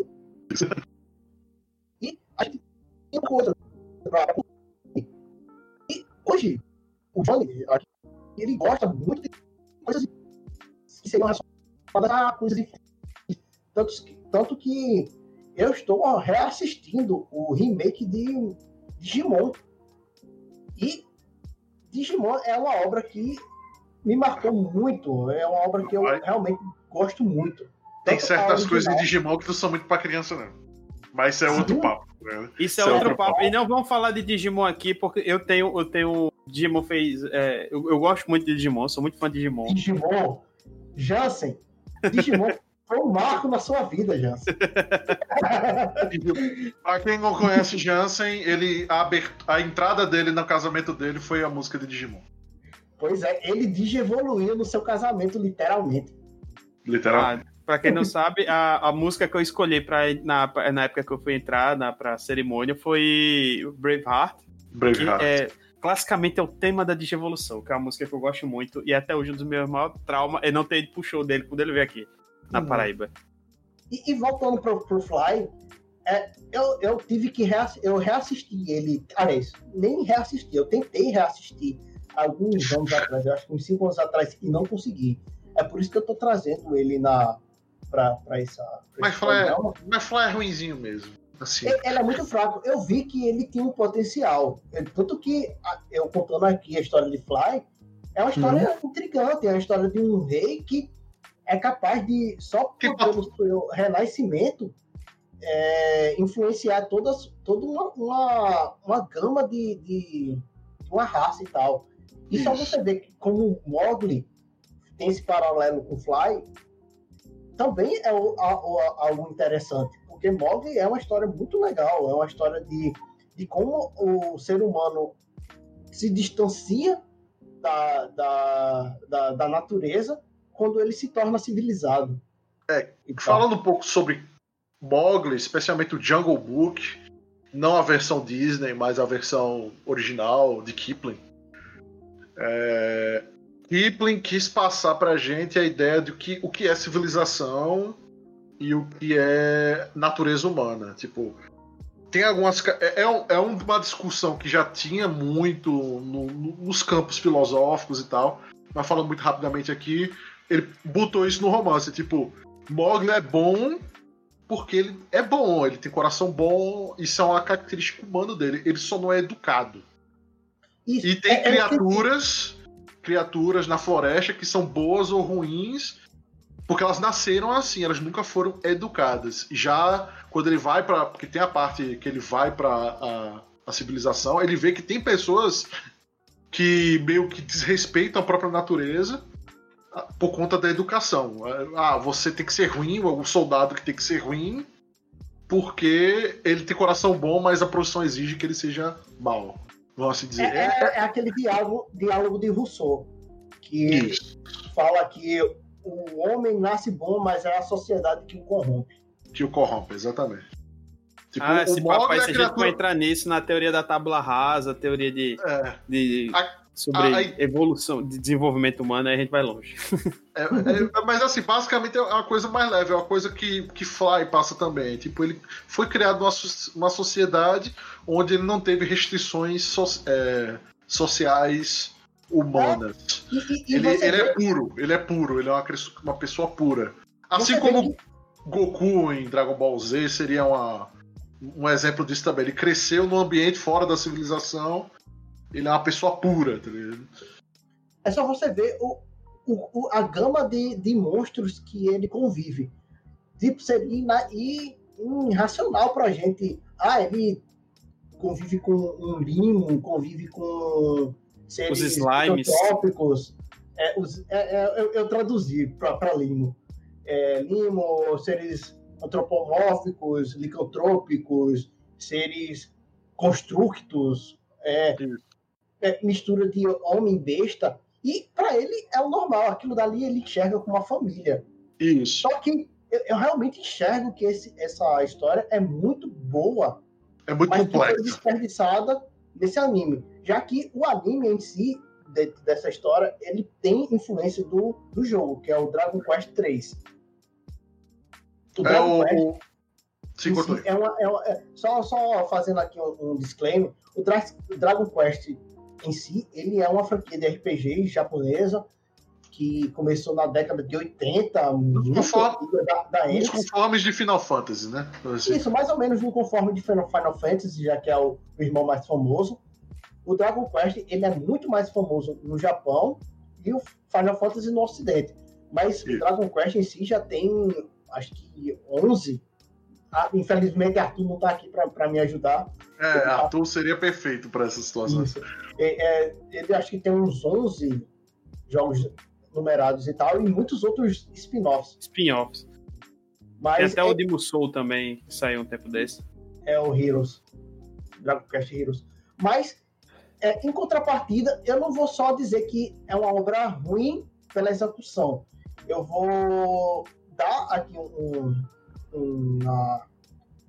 E a gente tinha coisa. E hoje, o Johnny, ele gosta muito de coisas que seriam relacionadas a coisas tanto, tanto que eu estou reassistindo o remake de Digimon. E Digimon é uma obra que me marcou muito. É uma obra que eu Vai. realmente gosto muito. Tem certas coisas de Digimon que não são muito para criança, não. Mas isso é Sim. outro papo. Né? Isso é, é outro, outro papo. papo. E não vamos falar de Digimon aqui, porque eu tenho. Eu tenho Digimon fez. É, eu, eu, gosto muito de Digimon, sou muito fã de Digimon. Digimon, Jansen, Digimon [laughs] foi um marco na sua vida, Jansen. [laughs] pra quem não conhece Jansen, ele, a, a entrada dele no casamento dele foi a música de Digimon. Pois é, ele digievoluiu no seu casamento, literalmente. Literalmente. Ah, pra quem não sabe, a, a música que eu escolhi pra, na, na época que eu fui entrar na, pra cerimônia foi Braveheart. Braveheart. Que é, classicamente é o tema da digievolução, que é uma música que eu gosto muito, e até hoje um dos meus maiores traumas é não ter ido pro show dele quando ele veio aqui, na uhum. Paraíba. E, e, voltando pro, pro Fly, é, eu, eu tive que reassistir, eu reassisti ele, aliás, nem reassisti, eu tentei reassistir alguns anos atrás, eu acho que uns cinco anos atrás, e não consegui. É por isso que eu tô trazendo ele na para essa. Mas Fly, é, mas Fly é ruimzinho mesmo. Assim. É muito fraco. Eu vi que ele tinha um potencial. Tanto que eu contando aqui a história de Fly, é uma história uhum. intrigante, é uma história de um rei que é capaz de, só pelo seu renascimento, é, influenciar todas, toda uma, uma, uma gama de, de, uma raça e tal. E só você vê que como Mogli tem esse paralelo com Fly, também é algo interessante, porque Mogli é uma história muito legal, é uma história de, de como o ser humano se distancia da, da, da, da natureza quando ele se torna civilizado. É, falando um pouco sobre Mogli, especialmente o Jungle Book, não a versão Disney, mas a versão original de Kipling é, Kipling quis passar pra gente a ideia de que, o que é civilização e o que é natureza humana. Tipo, tem algumas. É, é, é uma discussão que já tinha muito no, nos campos filosóficos e tal, mas falando muito rapidamente aqui, ele botou isso no romance. Tipo, Mogli é bom porque ele é bom, ele tem coração bom, isso é uma característica humana dele. Ele só não é educado. Isso. E tem é, é criaturas, é... criaturas na floresta que são boas ou ruins, porque elas nasceram assim, elas nunca foram educadas. Já quando ele vai para, porque tem a parte que ele vai para a, a civilização, ele vê que tem pessoas que meio que desrespeitam a própria natureza por conta da educação. Ah, você tem que ser ruim, o soldado que tem que ser ruim, porque ele tem coração bom, mas a profissão exige que ele seja mal. Vamos assim dizer. É, é, é aquele diálogo, diálogo de Rousseau, que Isso. fala que o homem nasce bom, mas é a sociedade que o corrompe. Que o corrompe, exatamente. Tipo, ah, esse é se a gente for entrar nisso na teoria da tábula rasa, teoria de, é. de a, sobre a, evolução, de desenvolvimento humano, aí a gente vai longe. [laughs] É, é, mas assim, basicamente é uma coisa mais leve, é uma coisa que, que Fly passa também. Tipo, ele foi criado uma, uma sociedade onde ele não teve restrições so, é, sociais humanas. E, e, e ele, ele é puro, ele é puro, ele é uma, uma pessoa pura. Assim você como Goku em Dragon Ball Z seria uma, um exemplo disso também. Ele cresceu num ambiente fora da civilização, ele é uma pessoa pura, tá ligado? É só você ver o, o, a gama de, de monstros que ele convive. Tipo, seria irracional pra gente. Ah, ele convive com um limo, convive com seres os slimes. trópicos. É, os, é, é, eu, eu, traduzi para limo. É, limo, seres antropomórficos, licantrópicos, seres constructos, é, mistura de homem besta. E para ele é o normal, aquilo dali ele enxerga como uma família. Isso. Só que eu, eu realmente enxergo que esse, essa história é muito boa. É muito complexa. Desperdiçada nesse anime. Já que o anime em si, de, dessa história, ele tem influência do, do jogo, que é o Dragon Quest 3. O é o... Quest, Sim, si, é uma, é uma, é, só, só fazendo aqui um, um disclaimer, o, Dra o Dragon Quest em si, ele é uma franquia de RPG japonesa que começou na década de 80, muito conforme, da, da Nos conformes de Final Fantasy, né? Assim. Isso, mais ou menos no conforme de Final, Final Fantasy, já que é o, o, irmão mais famoso. O Dragon Quest, ele é muito mais famoso no Japão e o Final Fantasy no Ocidente. Mas o Dragon Quest em si já tem, acho que 11 ah, infelizmente, Arthur não está aqui para me ajudar. É, Arthur seria perfeito para essa situação. É, é, ele acho que tem uns 11 jogos numerados e tal, e muitos outros spin-offs. Spin-offs. Mas tem até é, o Dimo Soul também, que saiu um tempo desse. É o Heroes. Dragon Quest Heroes. Mas, é, em contrapartida, eu não vou só dizer que é uma obra ruim pela execução. Eu vou dar aqui um, um, uma,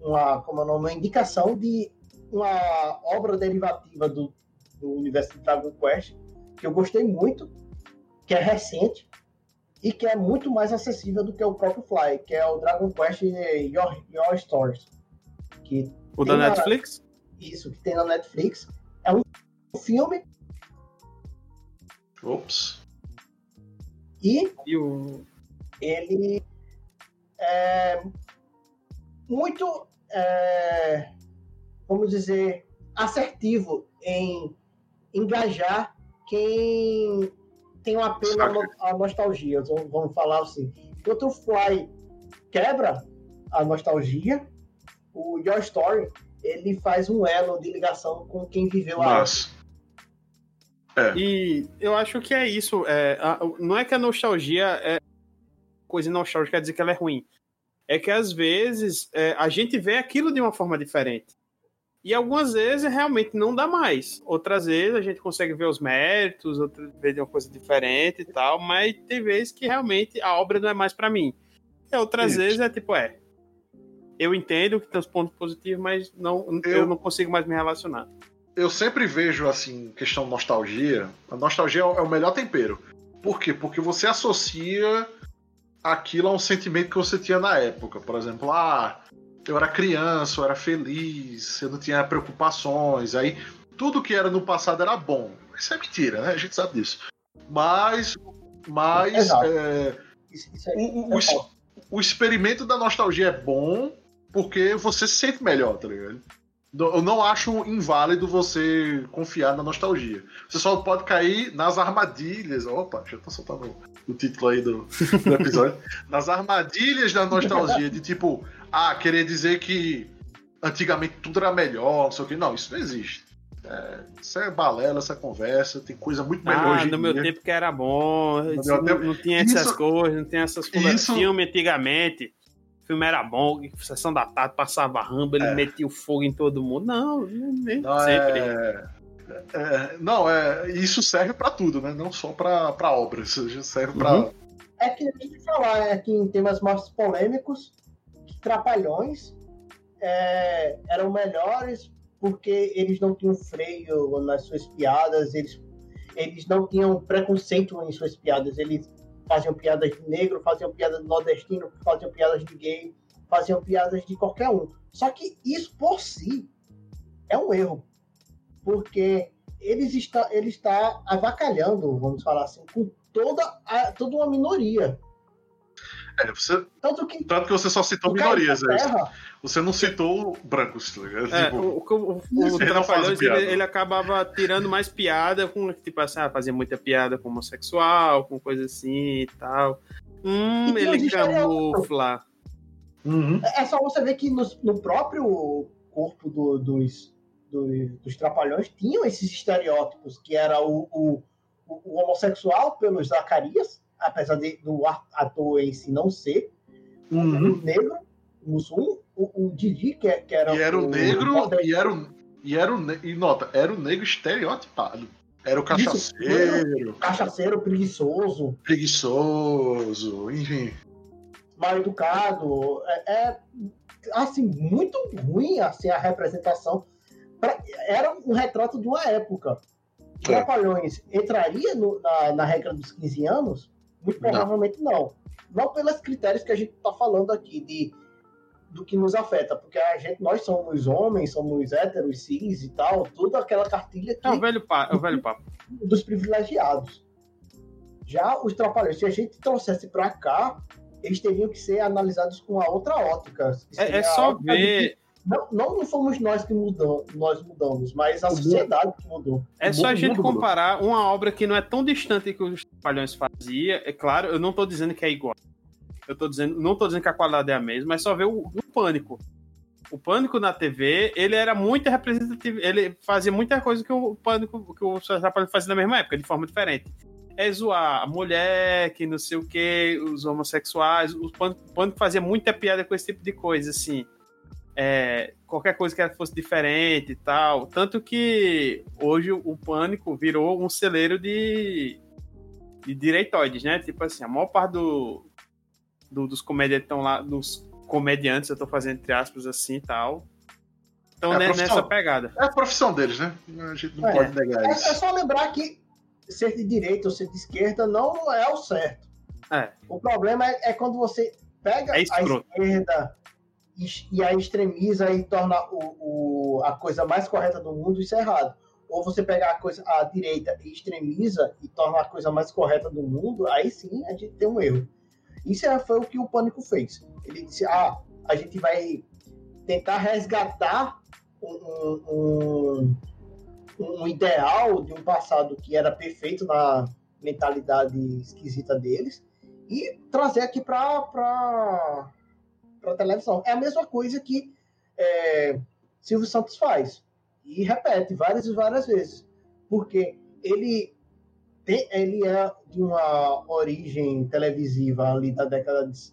uma, como é nome, uma indicação de uma obra derivativa do, do universo de Dragon Quest, que eu gostei muito, que é recente e que é muito mais acessível do que o próprio Fly, que é o Dragon Quest Your, Your Stories. Que o da Netflix? Isso, que tem na Netflix. É um filme. Ops. E, e o... ele é muito, é, vamos dizer, assertivo em engajar quem tem um apelo à nostalgia, vamos falar assim. Enquanto o Fly quebra a nostalgia, o Your Story ele faz um elo de ligação com quem viveu a. É. E eu acho que é isso. É, a, não é que a nostalgia é coisa nostálgica quer dizer que ela é ruim. É que às vezes é, a gente vê aquilo de uma forma diferente. E algumas vezes realmente não dá mais. Outras vezes a gente consegue ver os méritos, outras vezes uma coisa diferente e tal, mas tem vezes que realmente a obra não é mais para mim. E outras vezes é tipo, é. Eu entendo que tem os pontos positivos, mas não, eu, eu não consigo mais me relacionar. Eu sempre vejo, assim, questão nostalgia. A nostalgia é o melhor tempero. Por quê? Porque você associa aquilo a um sentimento que você tinha na época. Por exemplo, ah, eu era criança, eu era feliz, eu não tinha preocupações. Aí tudo que era no passado era bom. Isso é mentira, né? A gente sabe disso. Mas, mas é, isso, isso é, o, o, o, o, experimento da nostalgia é bom porque você se sente melhor, tá ligado? Eu não acho inválido você confiar na nostalgia. Você só pode cair nas armadilhas. Opa, já tô soltando o título aí do, do episódio. [laughs] nas armadilhas da nostalgia, de tipo, ah, querer dizer que antigamente tudo era melhor, não sei o que. Não, isso não existe. É, isso é balela, essa conversa, tem coisa muito melhor ah, hoje no meu dia. tempo que era bom, não, tempo... não, tinha essas isso... coisas, não tinha essas coisas. Isso... Filme antigamente, o filme era bom, sessão da tarde passava ramba, ele é. metia o fogo em todo mundo. Não, nem não, sempre. É... É, não, é, isso serve para tudo, né? Não só para obras, [laughs] serve para. Uhum. É que gente falar é que em temas mais polêmicos, Trapalhões é, eram melhores porque eles não tinham freio nas suas piadas, eles, eles não tinham preconceito em suas piadas, eles faziam piadas de negro, faziam piadas de nordestino, faziam piadas de gay, faziam piadas de qualquer um. Só que isso por si é um erro, porque eles está, ele está avacalhando, vamos falar assim, com toda, a, toda uma minoria. É, você, tanto, que, tanto que você só citou minorias. É. Você não citou brancos, tá ligado? É, tipo, o, o, o, o Trapalhões, ele, ele, acabava tirando mais piada com, tipo assim, ah, fazia muita piada com homossexual, com coisa assim e tal. Hum, ele camufla. Uhum. É, é só você ver que no, no próprio corpo do, dos, do, dos Trapalhões tinham esses estereótipos, que era o, o, o homossexual pelos Zacarias, apesar de, do ator em si não ser, uhum. o negro, o muçulmano, o, o Didi, que, que era, e era o, o negro, o e era o, e era o, e nota, era o negro estereotipado. Era o cachaceiro. Isso, cachaceiro preguiçoso. Preguiçoso, enfim. Mal educado. É, é, assim, muito ruim assim, a representação. Pra, era um retrato de uma época. É. Trapalhões entraria no, na, na regra dos 15 anos? Muito provavelmente não. Não, não pelos critérios que a gente está falando aqui, de, do que nos afeta, porque a gente, nós somos homens, somos héteros, cis e tal, toda aquela cartilha que, é o velho, pa, é o velho [laughs] papo. dos privilegiados. Já os trapalhões, se a gente trouxesse para cá, eles teriam que ser analisados com a outra ótica. É, é só ver. Não, não fomos nós que mudamos, nós mudamos, mas a sociedade que mudou. É só a gente comparar uma obra que não é tão distante que os Trapalhões fazia. É claro, eu não estou dizendo que é igual. Eu tô dizendo, não estou dizendo que a qualidade é a mesma, mas só ver o, o Pânico. O Pânico na TV, ele era muito representativo, ele fazia muita coisa que o Pânico, que o Trapalhões fazia na mesma época, de forma diferente é zoar a mulher, que não sei o que, os homossexuais. O Pânico, o Pânico fazia muita piada com esse tipo de coisa, assim é, qualquer coisa que fosse diferente e tal. Tanto que hoje o Pânico virou um celeiro de, de direitoides, né? Tipo assim, a maior parte do, do dos comediantes estão lá, dos comediantes, eu tô fazendo entre aspas assim e tal. Então, é nessa pegada. É a profissão deles, né? A gente não é, pode negar é, isso. É só lembrar que ser de direita ou ser de esquerda não é o certo. É. O problema é, é quando você pega é a esquerda e aí extremiza e torna o, o, a coisa mais correta do mundo, isso é errado. Ou você pega a coisa a direita e extremiza e torna a coisa mais correta do mundo, aí sim a gente tem um erro. Isso é, foi o que o Pânico fez. Ele disse: ah, a gente vai tentar resgatar um, um, um ideal de um passado que era perfeito na mentalidade esquisita deles e trazer aqui para para televisão. É a mesma coisa que é, Silvio Santos faz. E repete várias e várias vezes. Porque ele, tem, ele é de uma origem televisiva ali da década de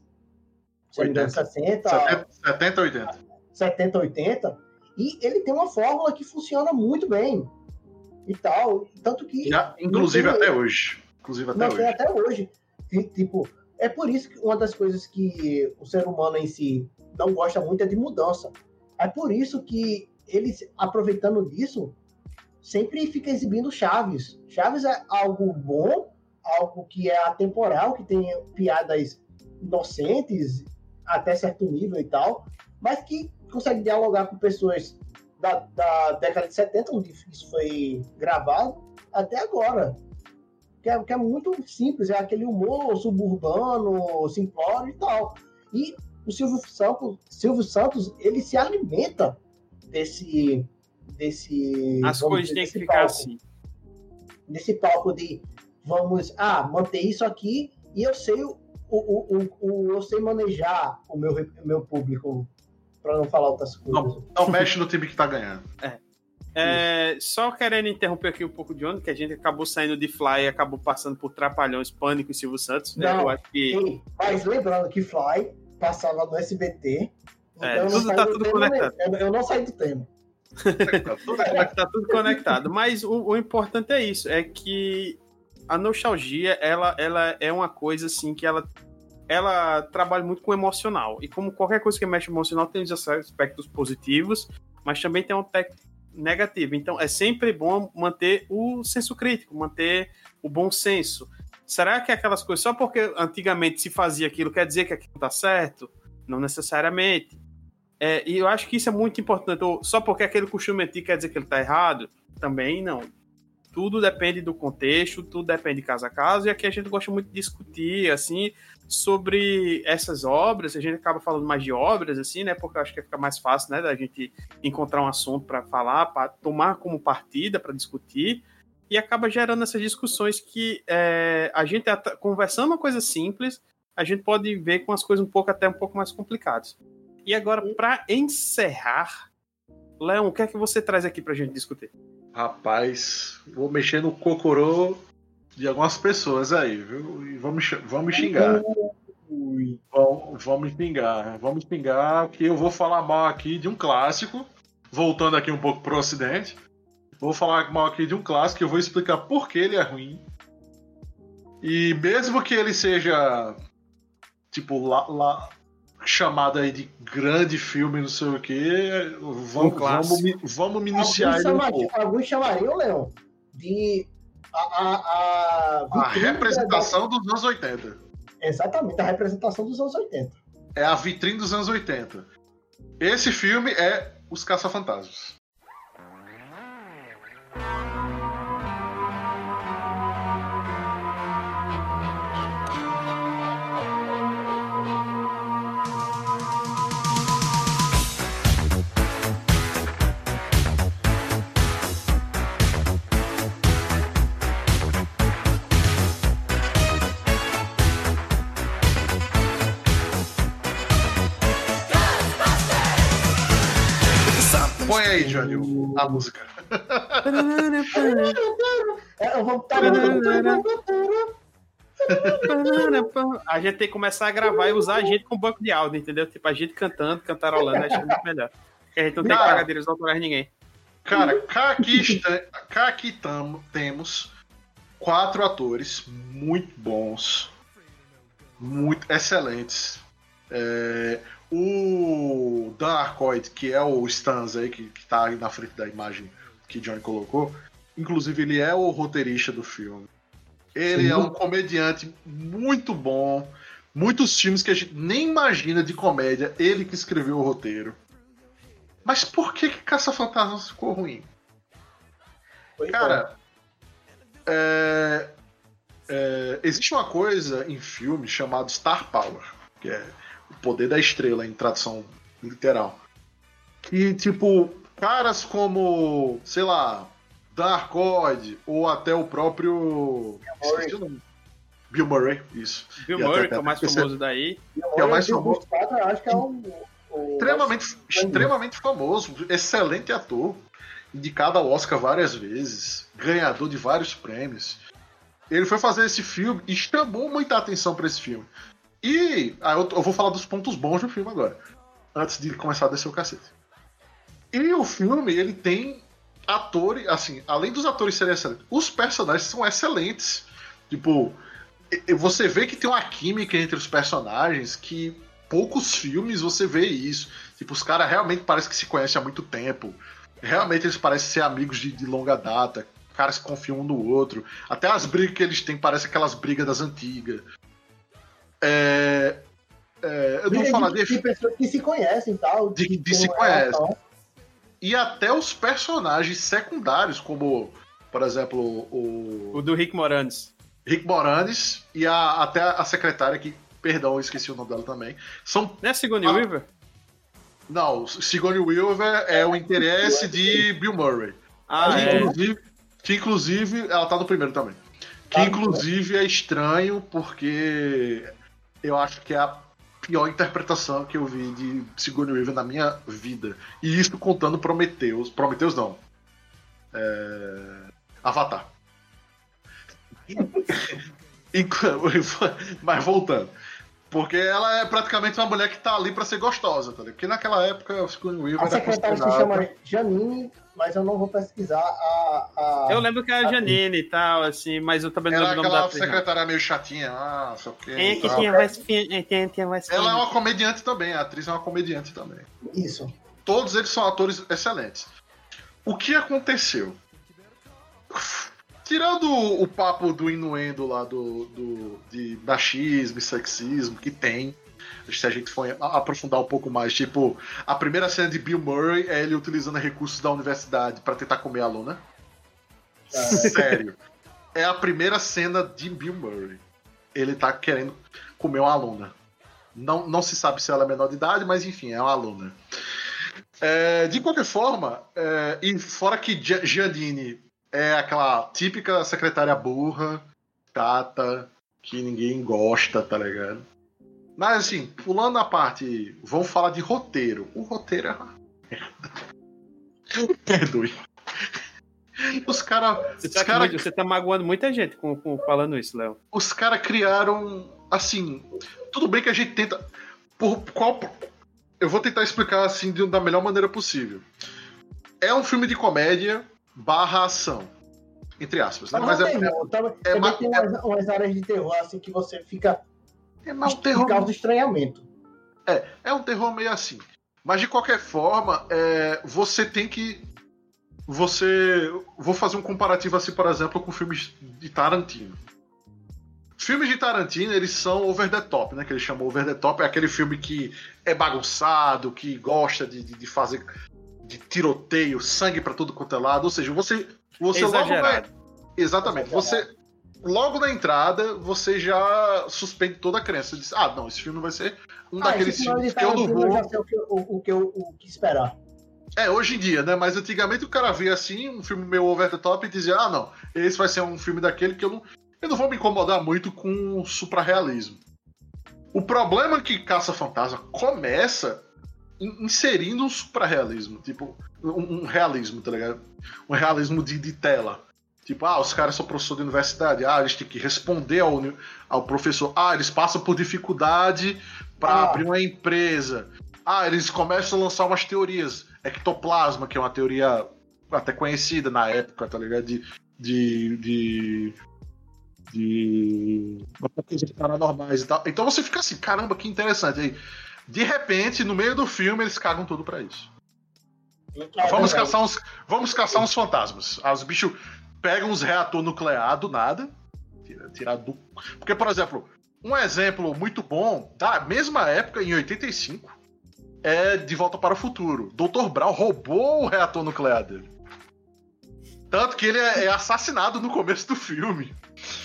80. 60, 70, 80. 70, 80. E ele tem uma fórmula que funciona muito bem. E tal. Tanto que. Já, inclusive até hoje. Inclusive até hoje. Até hoje. Tipo, é por isso que uma das coisas que o ser humano em si não gosta muito é de mudança. É por isso que eles, aproveitando disso, sempre fica exibindo Chaves. Chaves é algo bom, algo que é atemporal, que tem piadas inocentes até certo nível e tal, mas que consegue dialogar com pessoas da, da década de 70, onde isso foi gravado, até agora que é, que é muito simples, é aquele humor suburbano, simplório e tal. E o Silvio Santos, Silvio Santos ele se alimenta desse. desse As coisas têm que ficar palco, assim. Desse palco de vamos ah, manter isso aqui e eu sei o, o, o, o eu sei manejar o meu, meu público para não falar outras coisas. Não, não mexe no time que tá ganhando. É. É, só querendo interromper aqui um pouco de onde, que a gente acabou saindo de Fly e acabou passando por Trapalhões, Pânico e Silvio Santos. Né? Não, que... Sim, mas lembrando que Fly passava no SBT. É, então tudo, tá tudo conectado. Eu, eu não saí do tema. tá, [laughs] tudo, tá tudo conectado. Mas o, o, importante é isso, é que a nostalgia, ela, ela é uma coisa assim que ela, ela trabalha muito com o emocional. E como qualquer coisa que mexe emocional tem os aspectos positivos, mas também tem um negativo. Então é sempre bom manter o senso crítico, manter o bom senso. Será que aquelas coisas, só porque antigamente se fazia aquilo, quer dizer que aquilo está certo? Não necessariamente. É, e eu acho que isso é muito importante. Só porque aquele costume antigo quer dizer que ele está errado? Também não tudo depende do contexto, tudo depende de casa a casa, e aqui a gente gosta muito de discutir, assim, sobre essas obras, a gente acaba falando mais de obras, assim, né, porque acho que fica mais fácil, né, da gente encontrar um assunto para falar, para tomar como partida, para discutir, e acaba gerando essas discussões que é, a gente, conversando uma coisa simples, a gente pode ver com as coisas um pouco, até um pouco mais complicadas. E agora, para encerrar, Leon, o que é que você traz aqui para a gente discutir? Rapaz, vou mexer no cocorô de algumas pessoas aí, viu? E vamos, vamos xingar. Vamos, vamos xingar. Vamos xingar que eu vou falar mal aqui de um clássico. Voltando aqui um pouco pro ocidente. Vou falar mal aqui de um clássico, eu vou explicar por que ele é ruim. E mesmo que ele seja tipo lá, lá chamado aí de grande filme, não sei o quê. Vamos, vamos, vamos minuciar alguns ele um pouco. Alguns chamariam, Léo, de a, a, a, a representação da... dos anos 80. Exatamente, a representação dos anos 80. É a vitrine dos anos 80. Esse filme é Os Caça-Fantasmas. Põe aí, Johnny, a música. A gente tem que começar a gravar e usar a gente com banco de áudio, entendeu? Tipo, a gente cantando, cantarolando, acho muito melhor. Porque a gente não tem que pagar direitos autorais ninguém. Cara, cá aqui, está, cá aqui tamo, temos quatro atores muito bons, muito excelentes. É, o Dan Arcoid, que é o Stans aí, que, que tá aí na frente da imagem que Johnny colocou, inclusive ele é o roteirista do filme. Ele Sim. é um comediante muito bom. Muitos filmes que a gente nem imagina de comédia, ele que escreveu o roteiro. Mas por que, que Caça-Fantasmas ficou ruim? Pois Cara, é. É, é, existe uma coisa em filme chamado Star Power, que é o poder da estrela em tradução literal. Que, tipo, caras como, sei lá, Darkod ou até o próprio. Bill Murray, Bill Murray isso. Bill Murray, que é o mais famoso daí. Que é o mais famoso. Eu acho que é o, o extremamente, extremamente famoso, excelente ator, indicado ao Oscar várias vezes, ganhador de vários prêmios. Ele foi fazer esse filme e chamou muita atenção para esse filme. E ah, eu, eu, vou falar dos pontos bons do filme agora, antes de começar a descer o cacete. E o filme, ele tem atores, assim, além dos atores serem excelentes, os personagens são excelentes. Tipo, você vê que tem uma química entre os personagens que poucos filmes você vê isso. Tipo, os caras realmente parecem que se conhecem há muito tempo. Realmente eles parecem ser amigos de, de longa data. Caras que confiam um no outro. Até as brigas que eles têm parecem aquelas brigas das antigas. É, é, eu não vou falar de, de pessoas que se conhecem tal. De, de se conhecem. E até os personagens secundários, como, por exemplo, o. O do Rick Moranis. Rick Moranis e a, até a secretária, que, perdão, eu esqueci o nome dela também. São. Não é Sigourney a... Weaver? Não, Sigourney Weaver é o interesse de Bill Murray. Ah, que, é. inclusive, que inclusive ela tá no primeiro também. Que inclusive é estranho porque eu acho que é a pior interpretação que eu vi de Sigourney Weaver na minha vida. E isso contando Prometheus. Prometheus não. É... Avatar. [laughs] Mas voltando. Porque ela é praticamente uma mulher que tá ali pra ser gostosa, tá ligado? Porque naquela época o Sigourney Weaver A secretária se chama Janine, mas eu não vou pesquisar a. a... Eu lembro que era Janine e tal, assim, mas eu também não lembro o nome da atriz. secretária meio chatinha, ah, o quê. É, que tinha mais, tinha, tinha mais Ela é uma comediante também, a atriz é uma comediante também. Isso. Todos eles são atores excelentes. O que aconteceu? Tirando o papo do inuendo lá do, do de machismo e sexismo que tem, se a gente for aprofundar um pouco mais, tipo, a primeira cena de Bill Murray é ele utilizando recursos da universidade para tentar comer a aluna. Ah, é. Sério. É a primeira cena de Bill Murray. Ele tá querendo comer uma aluna. Não, não se sabe se ela é menor de idade, mas enfim, é uma aluna. É, de qualquer forma, é, e fora que Giannini é aquela típica secretária burra, chata, que ninguém gosta, tá ligado? Mas assim, pulando a parte, vamos falar de roteiro. O roteiro é uma merda. [laughs] Perdoe. Os caras. Você, tá cara... você tá magoando muita gente com, com falando isso, Léo. Os caras criaram. Assim. Tudo bem que a gente tenta. Por qual. Eu vou tentar explicar assim de, da melhor maneira possível. É um filme de comédia barra ação. Entre aspas, né? Mas, Mas é, terror. é, é, tem é umas, umas, áreas de terror assim que você fica. É mais um terror. causa estranhamento. É, é um terror meio assim. Mas de qualquer forma, é, você tem que. Você. Vou fazer um comparativo assim, por exemplo, com filmes de Tarantino. Filmes de Tarantino, eles são over the top, né? Que ele chamou over the top. É aquele filme que é bagunçado, que gosta de, de, de fazer de tiroteio, sangue para tudo quanto é lado. Ou seja, você, você logo vai. Exatamente. Você logo na entrada você já suspende toda a crença. Diz, ah, não, esse filme vai ser um ah, daqueles filmes que eu não vou. Eu já sei o que, o, o que eu o que esperar. É, hoje em dia, né? Mas antigamente o cara via assim, um filme meio over the top e dizia, ah, não, esse vai ser um filme daquele que eu não. Eu não vou me incomodar muito com o suprarrealismo. O problema é que Caça Fantasma começa inserindo um suprarrealismo, tipo, um, um, realismo, tá ligado? Um realismo de, de tela. Tipo, ah, os caras são professor de universidade, ah, eles têm que responder ao, ao professor, ah, eles passam por dificuldade para ah. abrir uma empresa. Ah, eles começam a lançar umas teorias. Ectoplasma, que é uma teoria até conhecida na época, tá ligado? De. de, de de coisas paranormais e tal. Então você fica assim, caramba, que interessante. Aí, de repente, no meio do filme, eles cagam tudo para isso. É, vamos, caçar uns, vamos caçar uns fantasmas. Ah, os bichos pegam uns reator nuclear do nada. Tirar tira do. Porque, por exemplo, um exemplo muito bom, da mesma época, em 85, é De Volta para o Futuro. Dr. Brown roubou o reator nuclear dele. Tanto que ele é, é assassinado no começo do filme.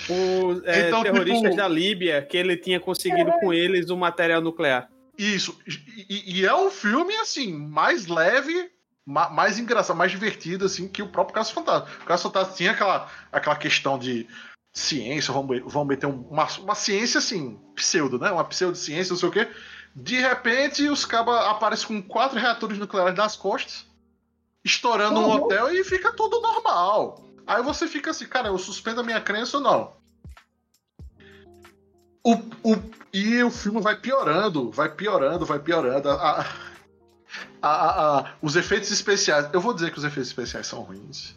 Os é, então, terroristas tipo... da Líbia, que ele tinha conseguido com eles o material nuclear. Isso. E, e, é um filme, assim, mais leve, mais engraçado, mais divertido, assim, que o próprio Caso Fantasma. O Caso Fantasma tinha aquela, aquela questão de ciência, vamos, vamos meter uma, uma ciência, assim, pseudo, né? Uma pseudociência, não sei o quê. De repente, os cabas aparecem com quatro reatores nucleares nas costas, estourando uhum. um hotel e fica tudo normal. Aí você fica assim, cara, eu suspendo a minha crença ou não? O, o, e o filme vai piorando, vai piorando, vai piorando. A, a, a, os efeitos especiais. Eu vou dizer que os efeitos especiais são ruins.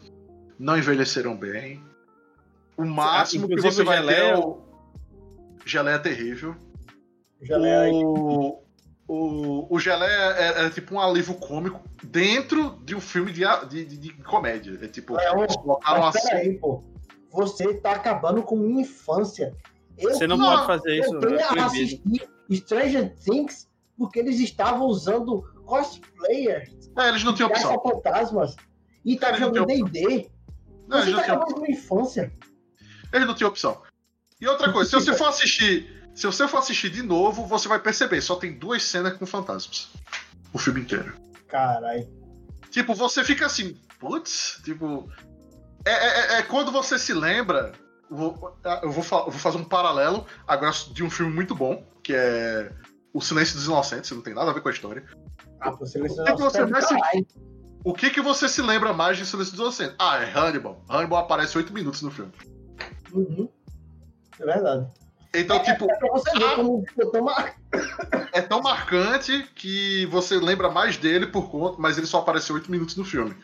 Não envelheceram bem. O máximo ah, que você vai ter é o. Geleia é terrível. Geleia o, o, o Geleia é, é, tipo um alívio cômico dentro de um filme de, de, de, de comédia. É tipo. É, eles colocaram assim. Peraí, pô. Você tá acabando com minha infância. Eu Você não pode fazer isso. Eu é assistir Stranger Things porque eles estavam usando cosplayers. É, eles não tinham opção. fantasmas. E tá jogando D&D. Você tá acabando com minha infância. Eles não tinham opção. E outra coisa, se você for assistir, se você for assistir de novo, você vai perceber, só tem duas cenas com fantasmas. O filme inteiro. Caralho. Tipo, você fica assim, putz, tipo. É, é, é, quando você se lembra Vou, ah, eu vou, vou, fazer um paralelo agora de um filme muito bom, que é O Silêncio dos Inocentes, não tem nada a ver com a história. Ah, o Silêncio dos Inocentes. Se, O que que você se lembra mais de Silêncio dos Inocentes? Ah, é Hannibal. Hannibal aparece oito minutos no filme. Uhum. É verdade. Então, é, tipo. É pra você ver ah, como ficou tão mar... É tão marcante que você lembra mais dele por conta, mas ele só apareceu oito minutos no filme.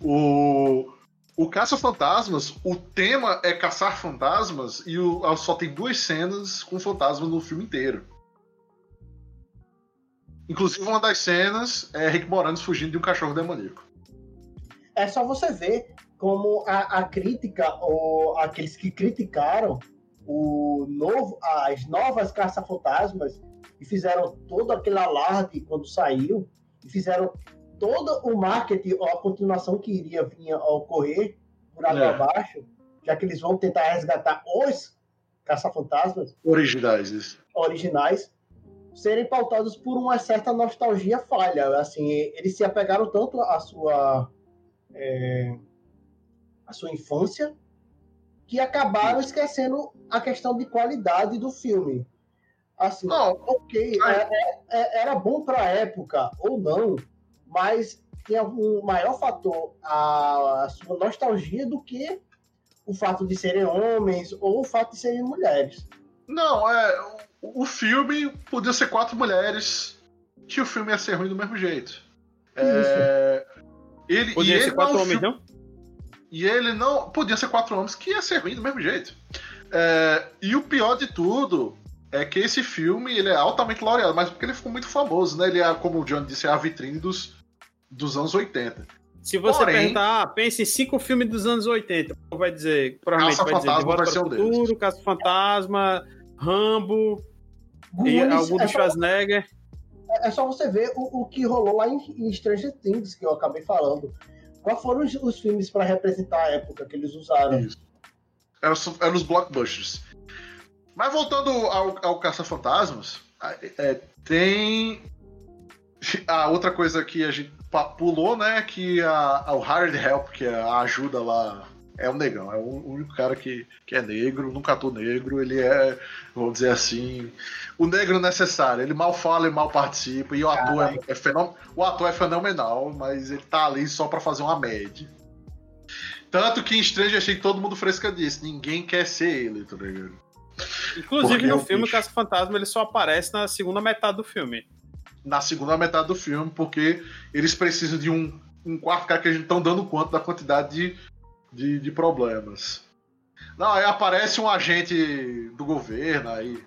O. O Caça-Fantasmas, o tema é caçar fantasmas e o, só tem duas cenas com fantasmas no filme inteiro. Inclusive, uma das cenas é Rick Moranis fugindo de um cachorro demoníaco. É só você ver como a, a crítica, ou aqueles que criticaram o novo, as novas caça-fantasmas e fizeram todo aquele alarde quando saiu, e fizeram todo o marketing ou a continuação que iria vir a ocorrer por água é. abaixo, já que eles vão tentar resgatar os caça-fantasmas originais, isso. originais, serem pautados por uma certa nostalgia falha. Assim, eles se apegaram tanto à sua é, à sua infância que acabaram esquecendo a questão de qualidade do filme. Assim, não, ok, é, é, é, era bom para a época ou não, mas tem um maior fator a, a sua nostalgia do que o fato de serem homens ou o fato de serem mulheres. Não, é. O, o filme podia ser quatro mulheres, que o filme ia ser ruim do mesmo jeito. É, ele, podia ser quatro homens, não? E ele não. Podia ser quatro homens, que ia ser ruim do mesmo jeito. É, e o pior de tudo é que esse filme ele é altamente laureado, mas porque ele ficou muito famoso, né? Ele é, como o John disse, é a vitrine dos, dos anos 80. Se você Porém, perguntar, ah, pense em cinco filmes dos anos 80, vai dizer, provavelmente Caça vai dizer De Volta para o Futuro, Caça Fantasma, Rambo, e algum do é Schwarzenegger. Só, é só você ver o, o que rolou lá em, em Stranger Things, que eu acabei falando. Quais foram os, os filmes para representar a época que eles usaram? Isso. Eram, eram os blockbusters. Mas voltando ao, ao Caça-Fantasmas, é, tem a outra coisa que a gente pulou, né? Que a, a, o Hard Help, que é a ajuda lá, é um negão. É o único cara que, que é negro, nunca ator negro. Ele é, vamos dizer assim, o negro necessário. Ele mal fala e mal participa. E o ator é, é fenomenal. O ator é fenomenal, mas ele tá ali só para fazer uma média. Tanto que em Stranger achei que todo mundo fresca disso. Ninguém quer ser ele, tá ligado? Inclusive Porque no é filme, o Caça Fantasma ele só aparece na segunda metade do filme na segunda metade do filme, porque eles precisam de um, um quarto cara que a gente estão dando conta da quantidade de, de, de, problemas. Não, aí aparece um agente do governo, aí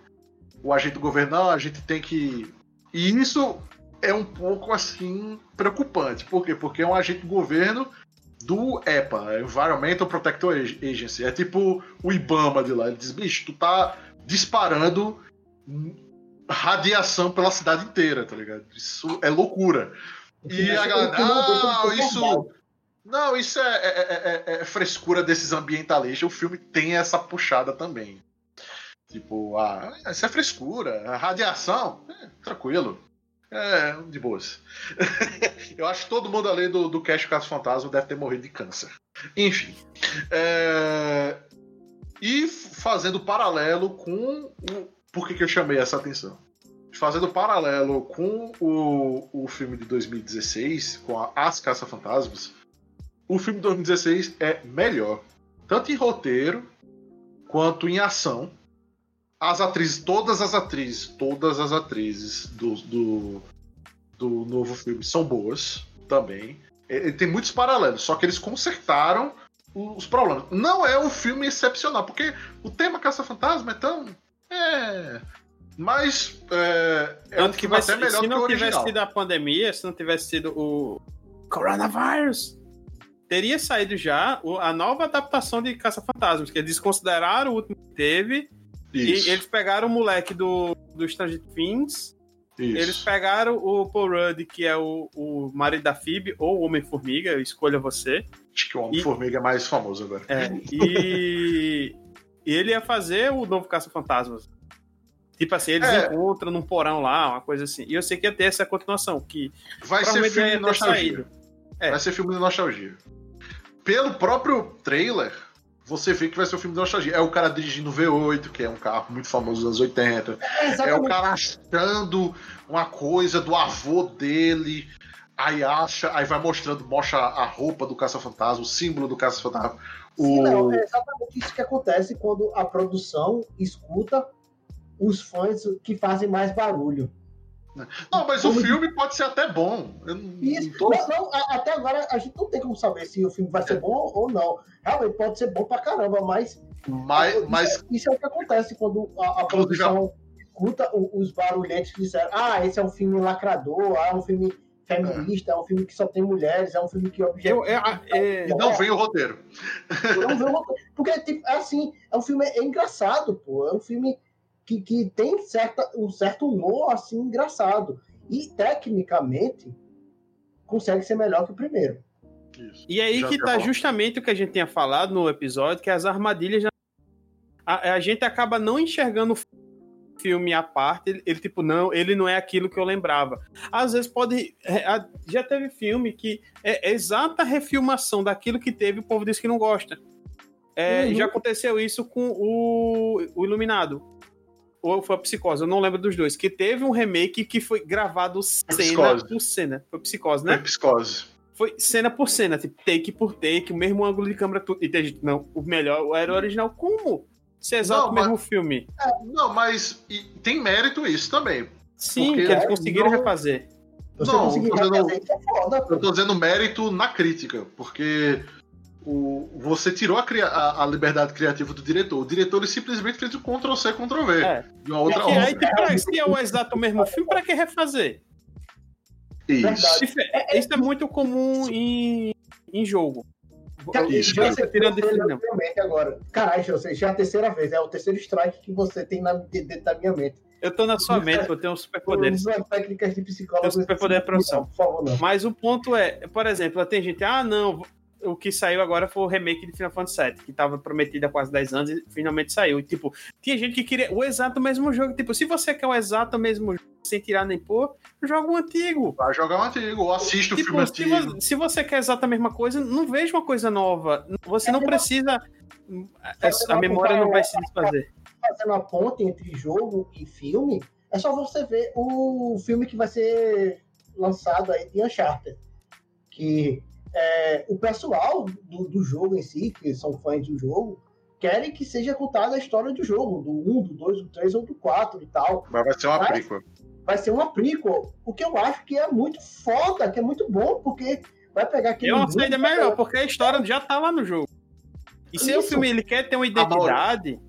o agente do governo, não, a gente tem que. E isso é um pouco assim preocupante. Por quê? Porque é um agente do governo do EPA, Environmental Protector Agency. É tipo o IBAMA de lá. Ele diz, bicho, tu tá disparando radiação pela cidade inteira, tá ligado? Isso é loucura. E a galera, não, isso. Não, isso é, é, é, é, frescura desses ambientalistas. O filme tem essa puxada também. Tipo, ah, isso é frescura. A radiação, tranquilo. É, de boas. [laughs] Eu acho que todo mundo ali do, do Cash Caso Fantasma deve ter morrido de câncer. Enfim. É... E fazendo paralelo com o, por que, que eu chamei essa atenção? Fazendo paralelo com o, o filme de 2016, com a As Caça-Fantasmas, o filme de 2016 é melhor, tanto em roteiro quanto em ação. As atrizes, todas as atrizes, todas as atrizes do, do, do novo filme são boas também. Ele tem muitos paralelos, só que eles consertaram os problemas. Não é um filme excepcional, porque o tema Caça-Fantasma é tão é. Mas é, é um que vai até melhor se não tivesse sido a pandemia, se não tivesse sido o Coronavirus, teria saído já a nova adaptação de Caça-Fantasmas, que eles desconsideraram o último que teve. Isso. E eles pegaram o moleque do, do Stranger Things. Isso. Eles pegaram o Paul Rudd, que é o, o marido da Phoebe, ou o Homem-Formiga, escolha você. Acho que o Homem-Formiga é mais famoso agora. É, [laughs] e E ele ia fazer o novo Caça-Fantasmas. Tipo assim, eles é. encontram num porão lá, uma coisa assim. E eu sei que ia ter essa continuação, que vai ser filme de nostalgia. É. Vai ser filme de nostalgia. Pelo próprio trailer, você vê que vai ser um filme de nostalgia. É o cara dirigindo o V8, que é um carro muito famoso dos anos 80. É, é o cara achando uma coisa do avô dele. aí acha, aí vai mostrando, mostra a roupa do caça-fantasma, o símbolo do caça-fantasma. O... Não, é exatamente isso que acontece quando a produção escuta os fãs que fazem mais barulho. Não, mas como o filme de... pode ser até bom. Isso. Não tô... não, não, até agora a gente não tem como saber se o filme vai ser bom ou não. Realmente pode ser bom pra caramba, mas. Mas. Isso, mas... É, isso é o que acontece quando a, a produção já... escuta os barulhentos que disseram: ah, esse é um filme lacrador, ah, é um filme feminista, é, é um filme que só tem mulheres, é um filme que. É, é, e não vem o roteiro. Não vem o roteiro. Porque, tipo, é assim, é um filme é engraçado, pô. É um filme que, que tem certa, um certo humor assim engraçado. E tecnicamente consegue ser melhor que o primeiro. Isso. E aí Já que tá justamente o que a gente tinha falado no episódio, que as armadilhas. A, a gente acaba não enxergando o filme à parte, ele, ele, tipo, não, ele não é aquilo que eu lembrava. Às vezes pode. É, já teve filme que é exata refilmação daquilo que teve, o povo diz que não gosta. É, uhum. Já aconteceu isso com o, o Iluminado ou foi a Psicose, eu não lembro dos dois, que teve um remake que foi gravado cena psicose. por cena. Foi Psicose, né? Foi Psicose. Foi cena por cena, tipo, take por take, o mesmo ângulo de câmera, tudo. E tem gente, não, o melhor era o original. Como? Se é exato o mesmo mas, filme. É, não, mas tem mérito isso também. Sim, que eles conseguiram não, refazer. Não, eu tô, dizendo, é eu tô dizendo mérito na crítica, porque o, você tirou a, a, a, liberdade criativa do diretor. O diretor ele simplesmente fez o Ctrl-C, Ctrl-V. É. De uma outra e aí, se é o exato mesmo filme, para que refazer? Isso. É, isso é muito comum em, em jogo. Isso, já você tirando mente agora. Caralho, você já é a terceira vez, é o terceiro strike que você tem na, dentro da minha mente. Eu tô na sua mente, eu tenho um superpoder. técnicas de psicólogo. Tenho superpoder de. Por favor, não. Mas o ponto é, por exemplo, tem gente, ah, não, o que saiu agora foi o remake de Final Fantasy VII, que tava prometido há quase 10 anos e finalmente saiu. E, tipo, tinha gente que queria o exato mesmo jogo. Tipo, se você quer o exato mesmo jogo, sem tirar nem pôr, joga um antigo. Vai jogar um antigo, ou assiste tipo, o filme antigo. Se, você quer exato a mesma coisa, não veja uma coisa nova. Você não precisa. A memória não vai se desfazer. Fazendo a ponte entre jogo e filme, é só você ver o filme que vai ser lançado aí de Uncharted. Que é, o pessoal do, do, jogo em si, que são fãs do jogo, querem que seja contada a história do jogo, do 1, do 2, do 3 ou do 4 e tal. Mas vai ser uma prequel. Vai ser uma prequel, o que eu acho que é muito foda, que é muito bom, porque vai pegar aquele. Eu acho ainda melhor, porque a história já tá lá no jogo. E se Isso. o filme ele quer ter uma identidade,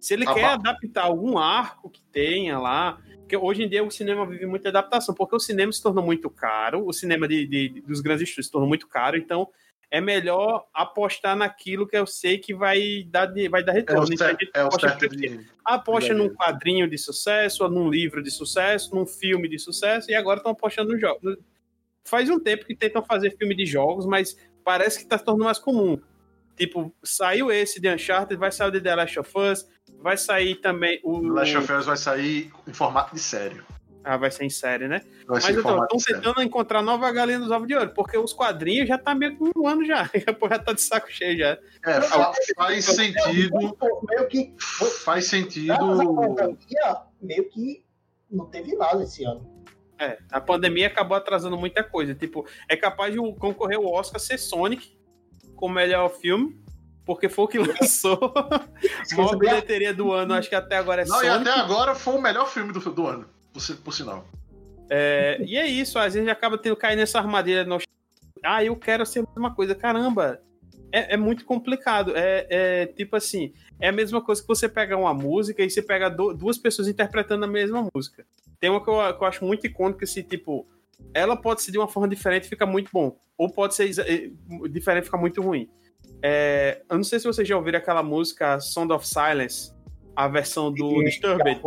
se ele quer adaptar algum arco que tenha lá, porque hoje em dia o cinema vive muita adaptação, porque o cinema se tornou muito caro, o cinema de, de, dos grandes estúdios se tornou muito caro, então é melhor apostar naquilo que eu sei que vai dar, vai dar retorno. É o certo, é o certo de... Aposta num quadrinho de sucesso, ou num livro de sucesso, num filme de sucesso, e agora estão apostando no jogo. Faz um tempo que tentam fazer filme de jogos, mas parece que está se tornando mais comum. Tipo, saiu esse de Uncharted, vai sair o de The Last of Us, vai sair também o. Last of Us vai sair em formato de série. Ah, vai ser em série, né? Vai Mas então, estão tentando encontrar nova galinha dos ovos de ouro, porque os quadrinhos já tá meio que um ano já. A já tá de saco cheio já. É, faz sentido. Meio que. Faz sentido. Meio que não teve nada esse ano. É, a pandemia acabou atrasando muita coisa. Tipo, é capaz de concorrer o Oscar ser Sonic como melhor filme, porque foi o que [laughs] lançou. a maior bilheteria do ano, acho que até agora é Não, Sonic. e até agora foi o melhor filme do, do ano, por, por sinal. É, e é isso, às vezes acaba tendo cair nessa armadilha. No... Ah, eu quero ser uma coisa. Caramba, é, é muito complicado. É, é, tipo assim, é a mesma coisa que você pegar uma música e você pega do, duas pessoas interpretando a mesma música. Tem uma que eu, que eu acho muito icônica, assim, tipo, ela pode ser de uma forma diferente e fica muito bom. Ou pode ser eh, diferente e ficar muito ruim. É, eu não sei se vocês já ouviram aquela música Sound of Silence, a versão do e, Disturbed.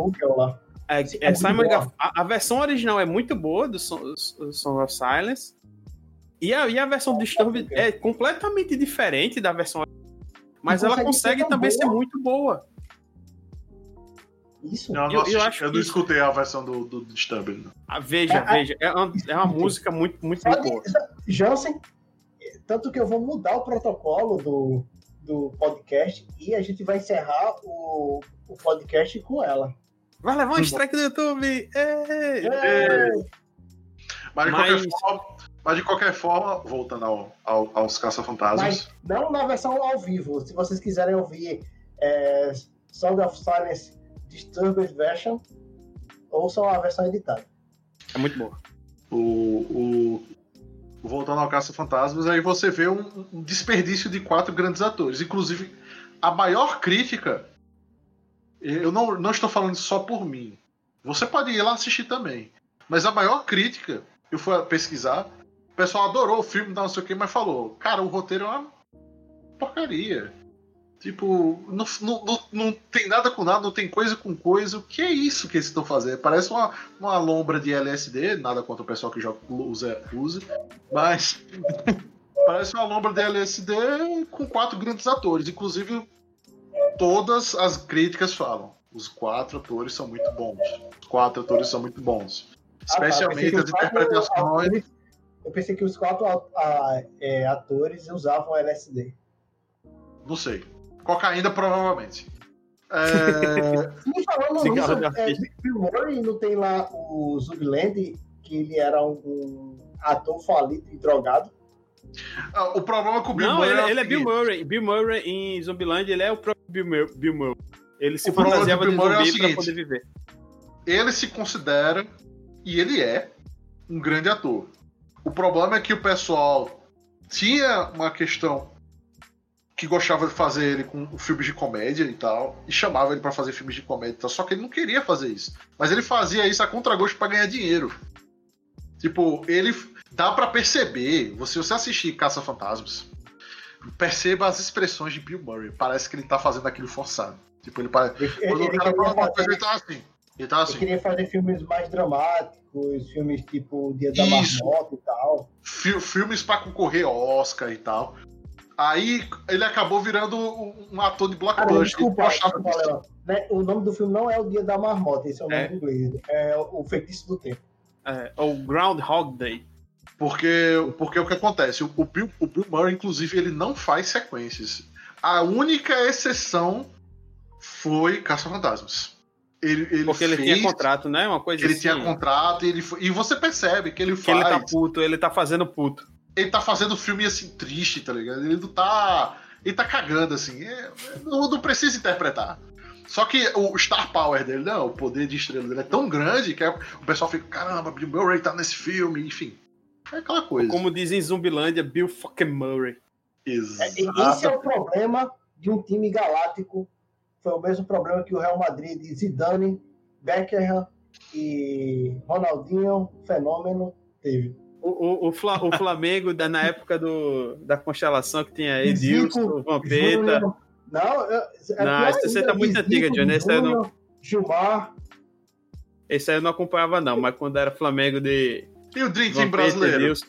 É, é, Simon a, a, versão original é muito boa do Sound of Silence. E a, e a versão do Disturbed é completamente diferente da versão mas ela consegue também boa. ser muito boa. Isso? Não, eu, eu, acho eu não escutei a versão do, do Disturbed. Ah, veja, é, veja. É uma, é uma música muito, muito, muito boa. Jansen, tanto que eu vou mudar o protocolo do, do podcast e a gente vai encerrar o, o podcast com ela. Vai levar um strike do YouTube! Ei! Ei! Mas, de qualquer forma, Mas de qualquer forma, voltando ao, ao, aos Caça-Fantasmas. Mas não na versão ao vivo. Se vocês quiserem ouvir é, Sound of Silence Disturbed Version, ouçam a versão editada. É muito boa. O, o, voltando ao Caça-Fantasmas, aí você vê um, um, desperdício de quatro grandes atores. Inclusive, a maior crítica. Eu não, não estou falando só por mim. Você pode ir lá assistir também. Mas a maior crítica, eu fui pesquisar, o pessoal adorou o filme, não sei o que, mas falou: cara, o roteiro é uma porcaria. Tipo, não, não, não, tem nada com nada, não tem coisa com coisa. O que é isso que eles estão fazendo? Parece uma, uma lombra de LSD, nada contra o pessoal que joga, usa, usa mas [laughs] parece uma lombra de LSD com quatro grandes atores. Inclusive, todas as críticas falam. Os quatro atores são muito bons. Os quatro atores são muito bons. Especialmente ah, tá. as interpretações. eu pensei que os quatro é, atores usavam LSD. Não sei. Cocaína, provavelmente. É... Sim, [laughs] falando nisso, é, Bill Murray não tem lá o Zubland, que ele era um, ator falido e drogado. Ah, o problema com o Bill não, Murray. Ele, é ele é Bill Murray. Bill Murray em Zumbiland, ele é o próprio Bill, Mur Bill Murray. Ele se fantasiava de zumbi é seguinte, pra poder viver. Ele se considera, e ele é, um grande ator. O problema é que o pessoal tinha uma questão que gostava de fazer ele com filmes de comédia e tal, e chamava ele para fazer filmes de comédia e tal, só que ele não queria fazer isso. Mas ele fazia isso a contragosto para ganhar dinheiro. Tipo, ele dá para perceber, você, você assistir Caça Fantasmas, perceba as expressões de Bill Murray. Parece que ele tá fazendo aquilo forçado. Tipo, ele parece. Quando ele, o cara fala uma coisa, ele tá assim. Ele tá assim. Ele queria fazer filmes mais dramáticos, filmes tipo Dia da Marmota e tal. Filmes para concorrer Oscar e tal. Aí ele acabou virando um ator de blockbuster. Desculpa, desculpa né? O nome do filme não é O Dia da Marmota, esse é o nome é. inglês. É O Feitiço do Tempo. É, o Groundhog Day. Porque, porque o que acontece? O, o, Bill, o Bill Murray, inclusive, ele não faz sequências. A única exceção foi Caça-Fantasmas. Ele, ele Porque ele fez, tinha contrato, né? Uma coisa ele assim. Ele tinha contrato e, ele, e você percebe que ele que faz. ele tá puto, ele tá fazendo puto ele tá fazendo filme assim triste, tá ligado? Ele não tá. Ele tá cagando, assim. É, não, não, precisa interpretar. Só que o Star Power dele, não, o poder de estrela dele é tão grande que o pessoal fica, caramba, Bill Murray tá nesse filme, enfim. É aquela coisa. Como dizem em Zumbilândia, Bill fucking Murray. Exato. É, esse é o problema de um time galáctico. Foi o mesmo problema que o Real Madrid de Zidane, Beckham e Ronaldinho, fenômeno, teve. O, o, o, Flamengo, da, na época do, da constelação que tinha Edilson, Vampeta. Não, é não essa tá muito antiga, Johnny. Esse aí não... Gilmar. Esse aí eu não acompanhava, não, mas quando era Flamengo de. E o Dream Team brasileiro? Edilson.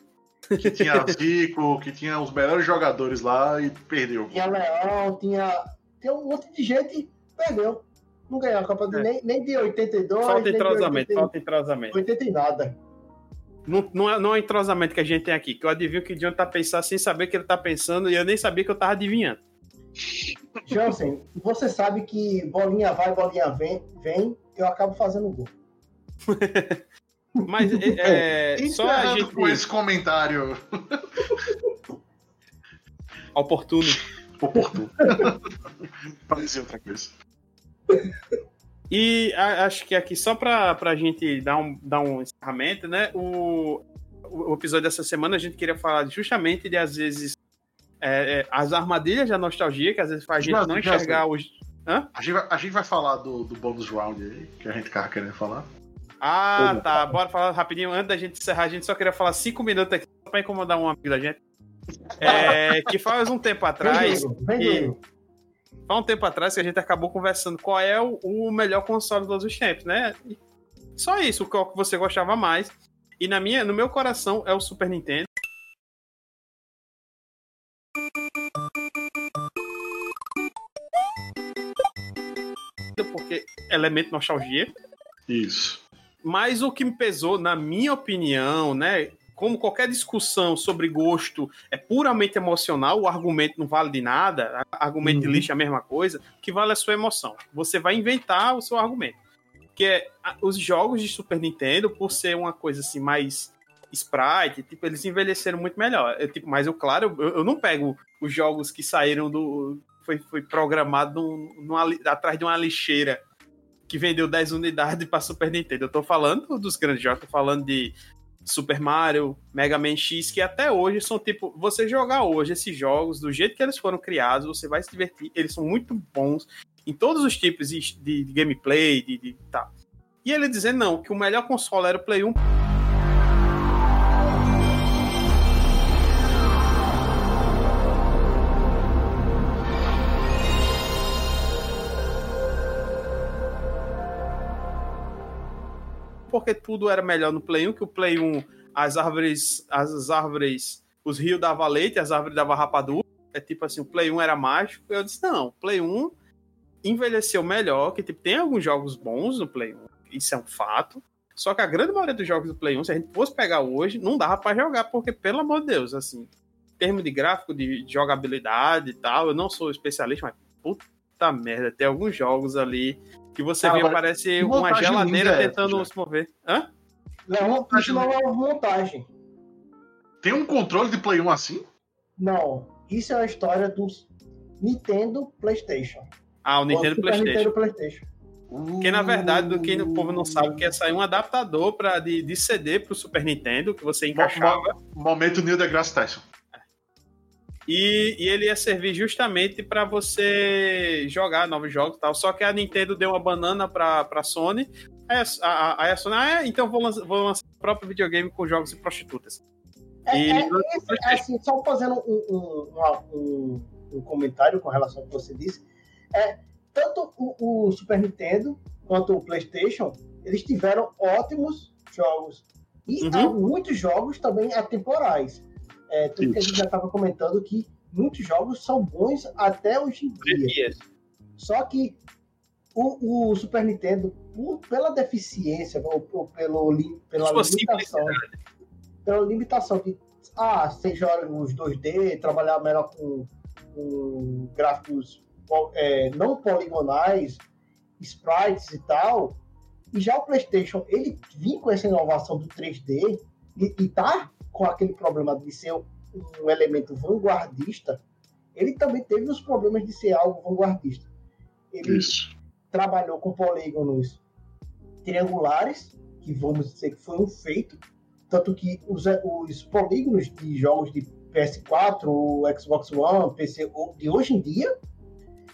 Que tinha Zico, que tinha os melhores jogadores lá e perdeu. Tinha Leão, tinha. Tem um monte de gente perdeu. Não ganhou a Copa é. nem, nem de 82. Falta entrosamento, falta entrosamento. 80 e nada. Não, não, é, não é entrosamento que a gente tem aqui, que eu adivinho que o John tá pensando sem saber o que ele tá pensando e eu nem sabia que eu tava adivinhando. Jansen, você sabe que bolinha vai, bolinha vem, vem eu acabo fazendo gol. [laughs] Mas é, é só a gente... com esse comentário oportuno. Oportuno. dizer outra coisa. [laughs] E a, acho que aqui, só para a gente dar um, dar um encerramento, né? O, o episódio dessa semana a gente queria falar justamente de, às vezes, é, é, as armadilhas da nostalgia, que às vezes faz a gente não, enxergar os. Hã? A, gente vai, a gente vai falar do, do bônus round aí, que a gente tava querendo falar. Ah, tá. Bora falar rapidinho. Antes da gente encerrar, a gente só queria falar cinco minutos aqui só pra incomodar um amigo da gente. É, que faz um tempo atrás. Vem, vem, há um tempo atrás que a gente acabou conversando qual é o, o melhor console de todos os tempos, né? E só isso, qual que você gostava mais. E na minha, no meu coração é o Super Nintendo. Porque elemento nostalgia. Isso. Mas o que me pesou, na minha opinião, né? Como qualquer discussão sobre gosto é puramente emocional, o argumento não vale de nada, argumento uhum. de lixo é a mesma coisa, o que vale é a sua emoção. Você vai inventar o seu argumento. Que é os jogos de Super Nintendo, por ser uma coisa assim mais sprite, tipo, eles envelheceram muito melhor. Eu, tipo, mas eu, claro, eu, eu, não pego os jogos que saíram do. Foi, foi programado num, numa, atrás de uma lixeira que vendeu 10 unidades para Super Nintendo. Eu tô falando dos grandes jogos, tô falando de Super Mario, Mega Man X, que até hoje são tipo, você jogar hoje esses jogos do jeito que eles foram criados, você vai se divertir, eles são muito bons em todos os tipos de, de, gameplay, de, de tá. E ele dizendo não, que o melhor console era o Play 1 porque tudo era melhor no Play 1, que o Play 1, as árvores, as árvores, os rios davam leite, as árvores davam rapadura. É tipo assim, o Play 1 era mágico. Eu disse, não, Play 1 envelheceu melhor, que tipo, tem alguns jogos bons no Play 1, isso é um fato. Só que a grande maioria dos jogos do Play 1, se a gente fosse pegar hoje, não dava para jogar, porque, pelo amor de Deus, assim, em termos de gráfico, de jogabilidade e tal, eu não sou especialista, mas puta merda, tem alguns jogos ali que você ah, vê, parece uma geladeira tentando se mover. Hã? Não, isso não é uma montagem. Tem um controle de Play 1 assim? Não. Isso é a história do Nintendo PlayStation. Ah, o Nintendo o PlayStation. Nintendo PlayStation. Que na verdade, do que o povo não sabe, que é sair um adaptador pra, de, de CD pro Super Nintendo, que você encaixava. Momento Neil deGrasse Tyson. E, e, ele ia servir justamente para você jogar novos jogos e tal. Só que a Nintendo deu uma banana para a Sony. Aí a, a, a, Sony, ah, é, então vou lançar, vou lançar o próprio videogame com jogos de prostitutas. É, e, é, é, assim, só fazendo um, um, um, um, comentário com relação ao que você disse. É, tanto o, o Super Nintendo quanto o PlayStation, eles tiveram ótimos jogos. E uhum. muitos jogos também atemporais. É, tudo que a gente já estava comentando que muitos jogos são bons até hoje em dia. Só que o, o, Super Nintendo, por, pela deficiência, ou, ou pelo, pela limitação, pela limitação de ah, ser jogos 2D, trabalhar melhor com, com gráficos é, não poligonais, sprites e tal, e já o PlayStation, ele vinha com essa inovação do 3D e, e tá com aquele problema de ser um elemento vanguardista, ele também teve os problemas de ser algo vanguardista. Ele Isso. trabalhou com polígonos triangulares, que vamos dizer que foi um feito, tanto que os, os polígonos de jogos de PS4, Xbox One, PC de hoje em dia,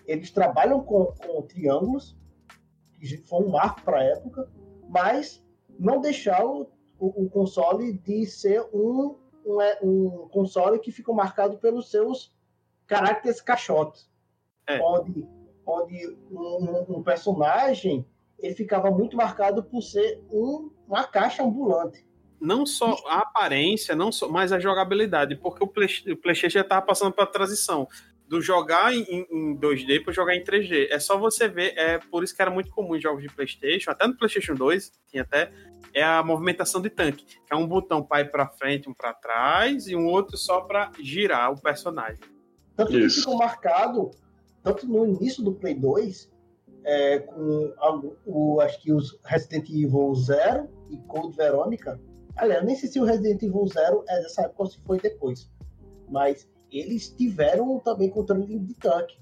eles trabalham com, com triângulos, que foi um marco para a época, mas não deixaram o, o console de ser um, um, é, um, console que ficou marcado pelos seus caracteres caixotes. É. Onde, onde um, um, personagem ele ficava muito marcado por ser um, uma caixa ambulante. Não só a aparência, não só, mas a jogabilidade, porque o, Play, o PlayStation já estava passando para a transição do jogar em, em 2D para jogar em 3D. É só você ver, é por isso que era muito comum em jogos de PlayStation, até no PlayStation 2 tinha até é a movimentação de tanque, que é um botão para ir para frente, um para trás e um outro só para girar o personagem. Tanto que ficou marcado, tanto no início do Play 2, é, com o, acho que os Resident Evil 0 e Code Veronica. Aliás, nem sei se o Resident Evil 0 é dessa época ou se foi depois. Mas eles tiveram também controle de tanque.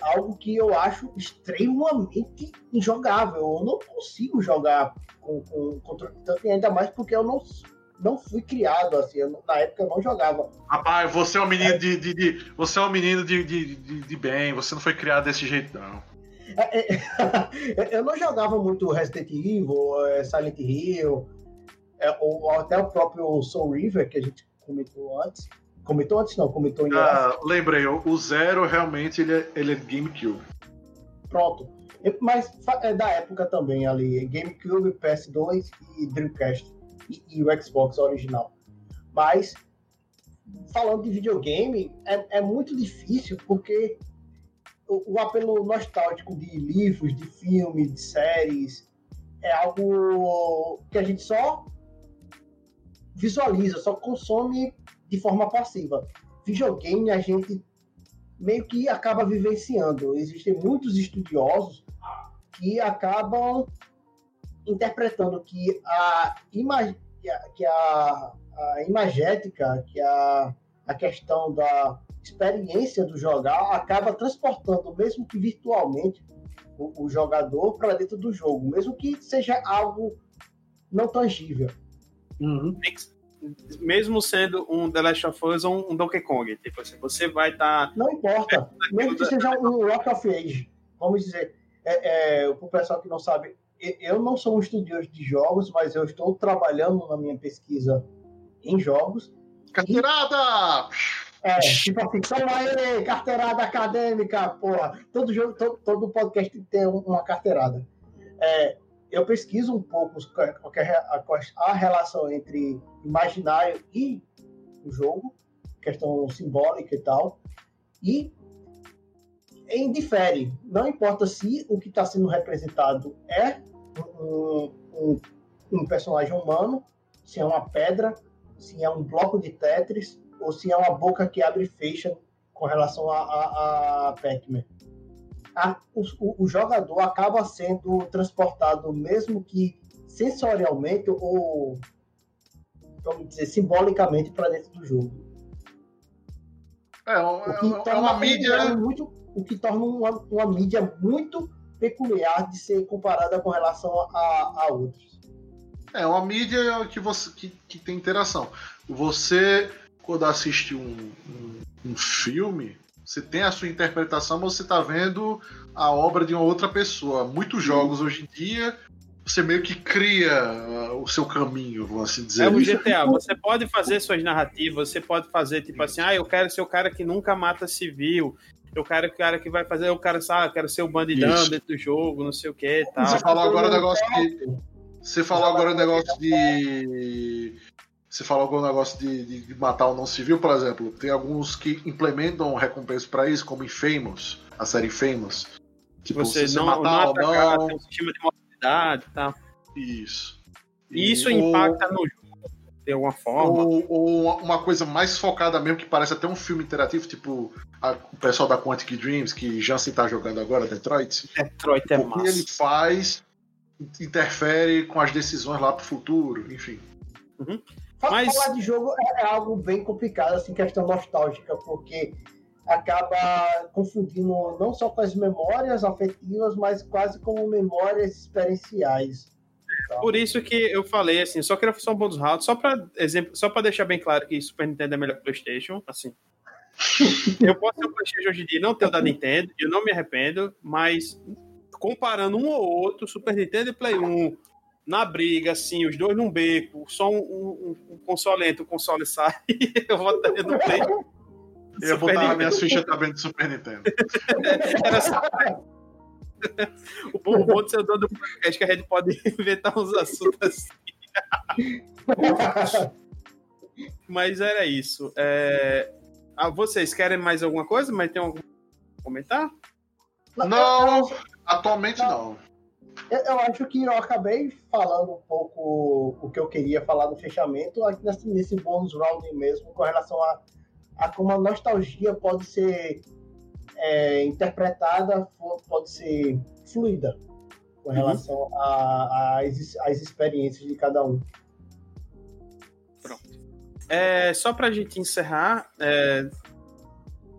Algo que eu acho extremamente injogável. Eu não consigo jogar com, com controle de tanque, ainda mais porque eu não, não fui criado assim. Eu, na época eu não jogava. Rapaz, você é um menino é. de, de, de, Você é um menino de, de, de, de, bem, você não foi criado desse jeito, não. É, é, [laughs] eu não jogava muito Resident Evil, é, Silent Hill, ou até o próprio Soul River, que a gente comentou antes. Comentou antes, não, comentou em Ah, lembrei, o Zero realmente ele é, ele é GameCube. Pronto. Mas é da época também ali, GameCube, PS2 e Dreamcast. E, e o Xbox original. Mas, falando de videogame, é, é muito difícil porque o, o, apelo nostálgico de livros, de filmes, de séries, é algo que a gente só visualiza, só consome de forma passiva. Videogame a gente meio que acaba vivenciando. Existem muitos estudiosos que acabam interpretando que a imagem que a, que a, a imagética, que a, a questão da experiência do jogar acaba transportando, mesmo que virtualmente, o, o jogador para dentro do jogo, mesmo que seja algo não tangível. Uhum. Mesmo sendo um The Last of Us ou um Donkey Kong, tipo assim, você vai estar. Tá... Não importa, mesmo que seja um Rock of Age, vamos dizer, é, é, o pessoal que não sabe, eu não sou um estudioso de jogos, mas eu estou trabalhando na minha pesquisa em jogos. Carteirada! É, tipo assim, toma aí, carteirada acadêmica, porra. Todo, jogo, todo, todo podcast tem uma carteirada. É, eu pesquiso um pouco a, relação entre imaginário e o jogo, questão simbólica e tal, e indifere. Não importa se o que está sendo representado é um, um, um, personagem humano, se é uma pedra, se é um bloco de Tetris, ou se é uma boca que abre e fecha com relação a, a, a Pac-Man. O, o, jogador acaba sendo transportado, mesmo que sensorialmente ou, vamos dizer, simbolicamente para dentro do jogo. É, é, é, é uma mídia. Muito, o que torna uma, uma mídia muito peculiar de ser comparada com relação a, a outros. É uma mídia que você que, que tem interação. Você quando assiste um, um, um filme, você tem a sua interpretação, mas você está vendo a obra de uma outra pessoa. Muitos jogos hoje em dia, você meio que cria uh, o seu caminho, vamos assim dizer. É o GTA, você pode fazer suas narrativas, você pode fazer tipo assim, ah, eu quero ser o cara que nunca mata civil, eu quero o cara que vai fazer, eu quero, sabe, eu quero ser o bandidão Isso. dentro do jogo, não sei o que tal. Você falou agora o negócio de. Você falou agora o negócio de você falou algum negócio de, de, matar o não civil, por exemplo. Tem alguns que implementam recompensa para isso, como Infamous, a série Infamous. Tipo, você, você não, matar não atacar, não... tem um sistema de mortalidade e tá? tal. Isso. E isso ou... impacta no jogo, de alguma forma. Ou, ou, uma coisa mais focada mesmo, que parece até um filme interativo, tipo a, o pessoal da Quantic Dreams, que Jansen tá jogando agora, Detroit. Detroit é massa. O que ele faz interfere com as decisões lá pro futuro, enfim. Uhum. Mas... Falar de jogo é, algo bem complicado, assim, questão nostálgica, porque acaba confundindo não só com as memórias afetivas, mas quase como memórias experienciais. Então... Por isso que eu falei assim, só queria fazer um bônus rápido, só para exemplo, só para deixar bem claro que Super Nintendo é melhor que PlayStation, assim. [laughs] eu posso ter o PlayStation hoje em dia, não ter o da Nintendo, eu não me arrependo, mas comparando um ou outro, Super Nintendo e Play 1, na briga, assim, os dois num beco, só um, um, um console entra, o console sai, [laughs] eu votaria no Play. Eu ia botar a minha ficha também do Super Nintendo. [laughs] Era só... o bom, bom de ser o dono do podcast que a gente pode [laughs] inventar uns assuntos assim. Mas era isso. É... Ah, vocês querem mais alguma coisa? Mas tem algum comentar? Não, atualmente não. Eu, eu, acho que eu acabei falando um pouco o que eu queria falar no fechamento nesse, nesse bônus round mesmo, com relação a, a como a nostalgia pode ser é, interpretada, pode ser fluida com uhum. relação uhum. às experiências de cada um. Pronto. É, só para a gente encerrar, é,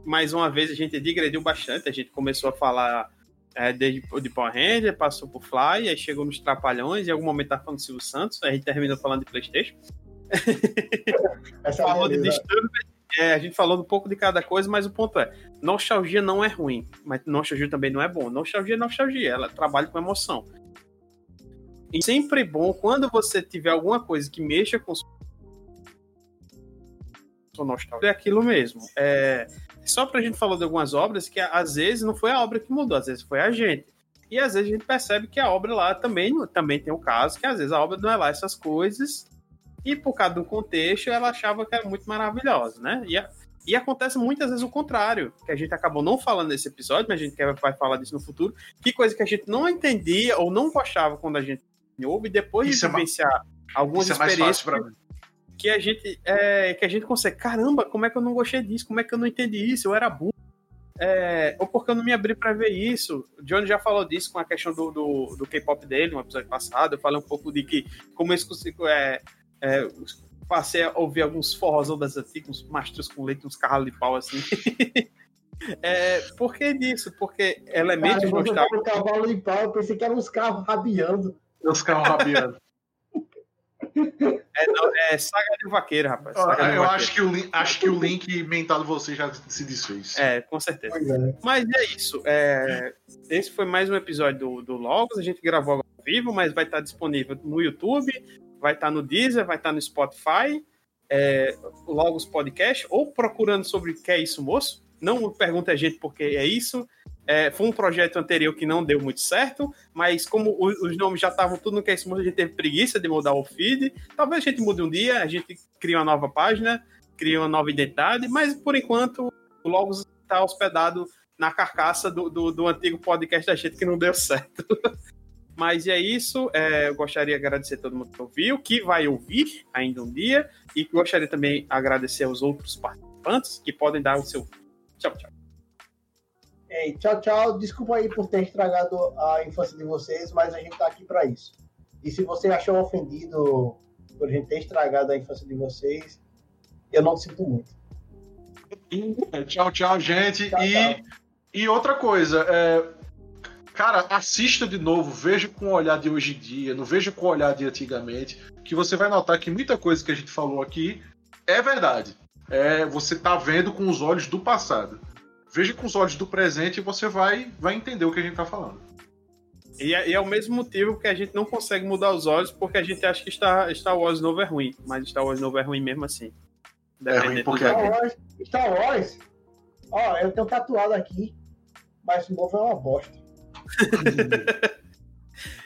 mais uma vez a gente digrediu bastante, a gente começou a falar é, desde de Power Ranger, passou por Fly, aí chegou nos Trapalhões, em algum momento tá falando do Silvio Santos, aí a gente terminou falando de Playstation. [laughs] Essa falou de Disturbed, é, a gente falou um pouco de cada coisa, mas o ponto é, nostalgia não é ruim, mas nostalgia também não é bom. Nostalgia é nostalgia, ela trabalha com emoção. E sempre é bom quando você tiver alguma coisa que mexa com sua nostalgia, é aquilo mesmo. É, só pra gente falar de algumas obras que às vezes não foi a obra que mudou, às vezes foi a gente. E às vezes a gente percebe que a obra lá também, também tem o um caso, que às vezes a obra não é lá essas coisas, e por causa do contexto ela achava que era muito maravilhosa, né? E, a, e acontece muitas vezes o contrário, que a gente acabou não falando nesse episódio, mas a gente vai falar disso no futuro, que coisa que a gente não entendia ou não gostava quando a gente ouve, e depois Isso de é vivenciar é algumas Isso experiências. É que a gente é, que a gente consegue, caramba, como é que eu não gostei disso? Como é que eu não entendi isso? Eu era burro. É, ou porque eu não me abri para ver isso. O Johnny já falou disso com a questão do, do, do K-pop dele no episódio passado. Eu falei um pouco de que como isso é, É, passei a ouvir alguns forrozão das antigas, uns mastros com leite, uns carros de pau assim. [laughs] é, por que disso? Porque elementos Cara, nostálgicos. cavalo de pau, eu pensei que eram uns carros rabiando. Os carros rabiando. É, não, é saga de vaqueiro, rapaz. eu vaqueiro. Acho, que o, acho que o link mental de você já se desfez. É, com certeza. É. Mas é isso. É, esse foi mais um episódio do, do Logos. A gente gravou ao vivo, mas vai estar disponível no YouTube, vai estar no Deezer, vai estar no Spotify, é, Logos Podcast, ou procurando sobre o que é isso, moço. Não pergunte a gente porque é isso. É, foi um projeto anterior que não deu muito certo, mas como os, os nomes já estavam tudo no que é a gente teve preguiça de mudar o feed. Talvez a gente mude um dia, a gente cria uma nova página, cria uma nova identidade, mas por enquanto o Logos está hospedado na carcaça do, do, do, antigo podcast da gente que não deu certo. [laughs] mas é isso. É, eu gostaria de agradecer a todo mundo que ouviu, que vai ouvir ainda um dia, e gostaria também de agradecer aos outros participantes que podem dar o seu tchau, tchau. Ei, tchau, tchau. Desculpa aí por ter estragado a infância de vocês, mas a gente tá aqui para isso. E se você achou ofendido por a gente ter estragado a infância de vocês, eu não sinto muito. Tchau, tchau, gente. Tchau, e, tchau. e outra coisa, é, cara, assista de novo, veja com o olhar de hoje em dia, não veja com o olhar de antigamente, que você vai notar que muita coisa que a gente falou aqui é verdade. É, você tá vendo com os olhos do passado veja com os olhos do presente e você vai, vai entender o que a gente está falando. E é, e é, o mesmo motivo que a gente não consegue mudar os olhos, porque a gente acha que Star, Star Wars novo é ruim, mas Star Wars novo é ruim mesmo assim. É ruim porque Star Wars, Star Wars, ó, eu tenho tatuado aqui, mas o novo é uma bosta. [laughs] [laughs]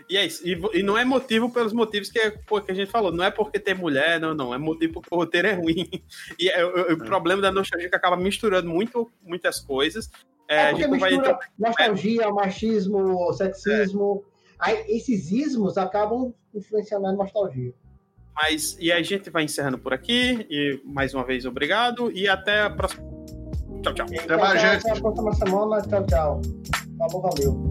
E é isso. E, e, não é motivo pelos motivos que, que a gente falou. Não é porque tem mulher, não, não. É motivo porque o roteiro é ruim. [laughs] E é, o, o é. problema da nostalgia é que acaba misturando muito, muitas coisas. É, é a gente vai entrar... nostalgia, machismo, sexismo. É. Aí, esses ismos acabam influenciando a nostalgia. Mas, e a gente vai encerrando por aqui. E mais uma vez, obrigado. E até a próxima. Tchau, tchau. Até mais, gente. Até a próxima semana. Tchau, tchau. Falou, valeu.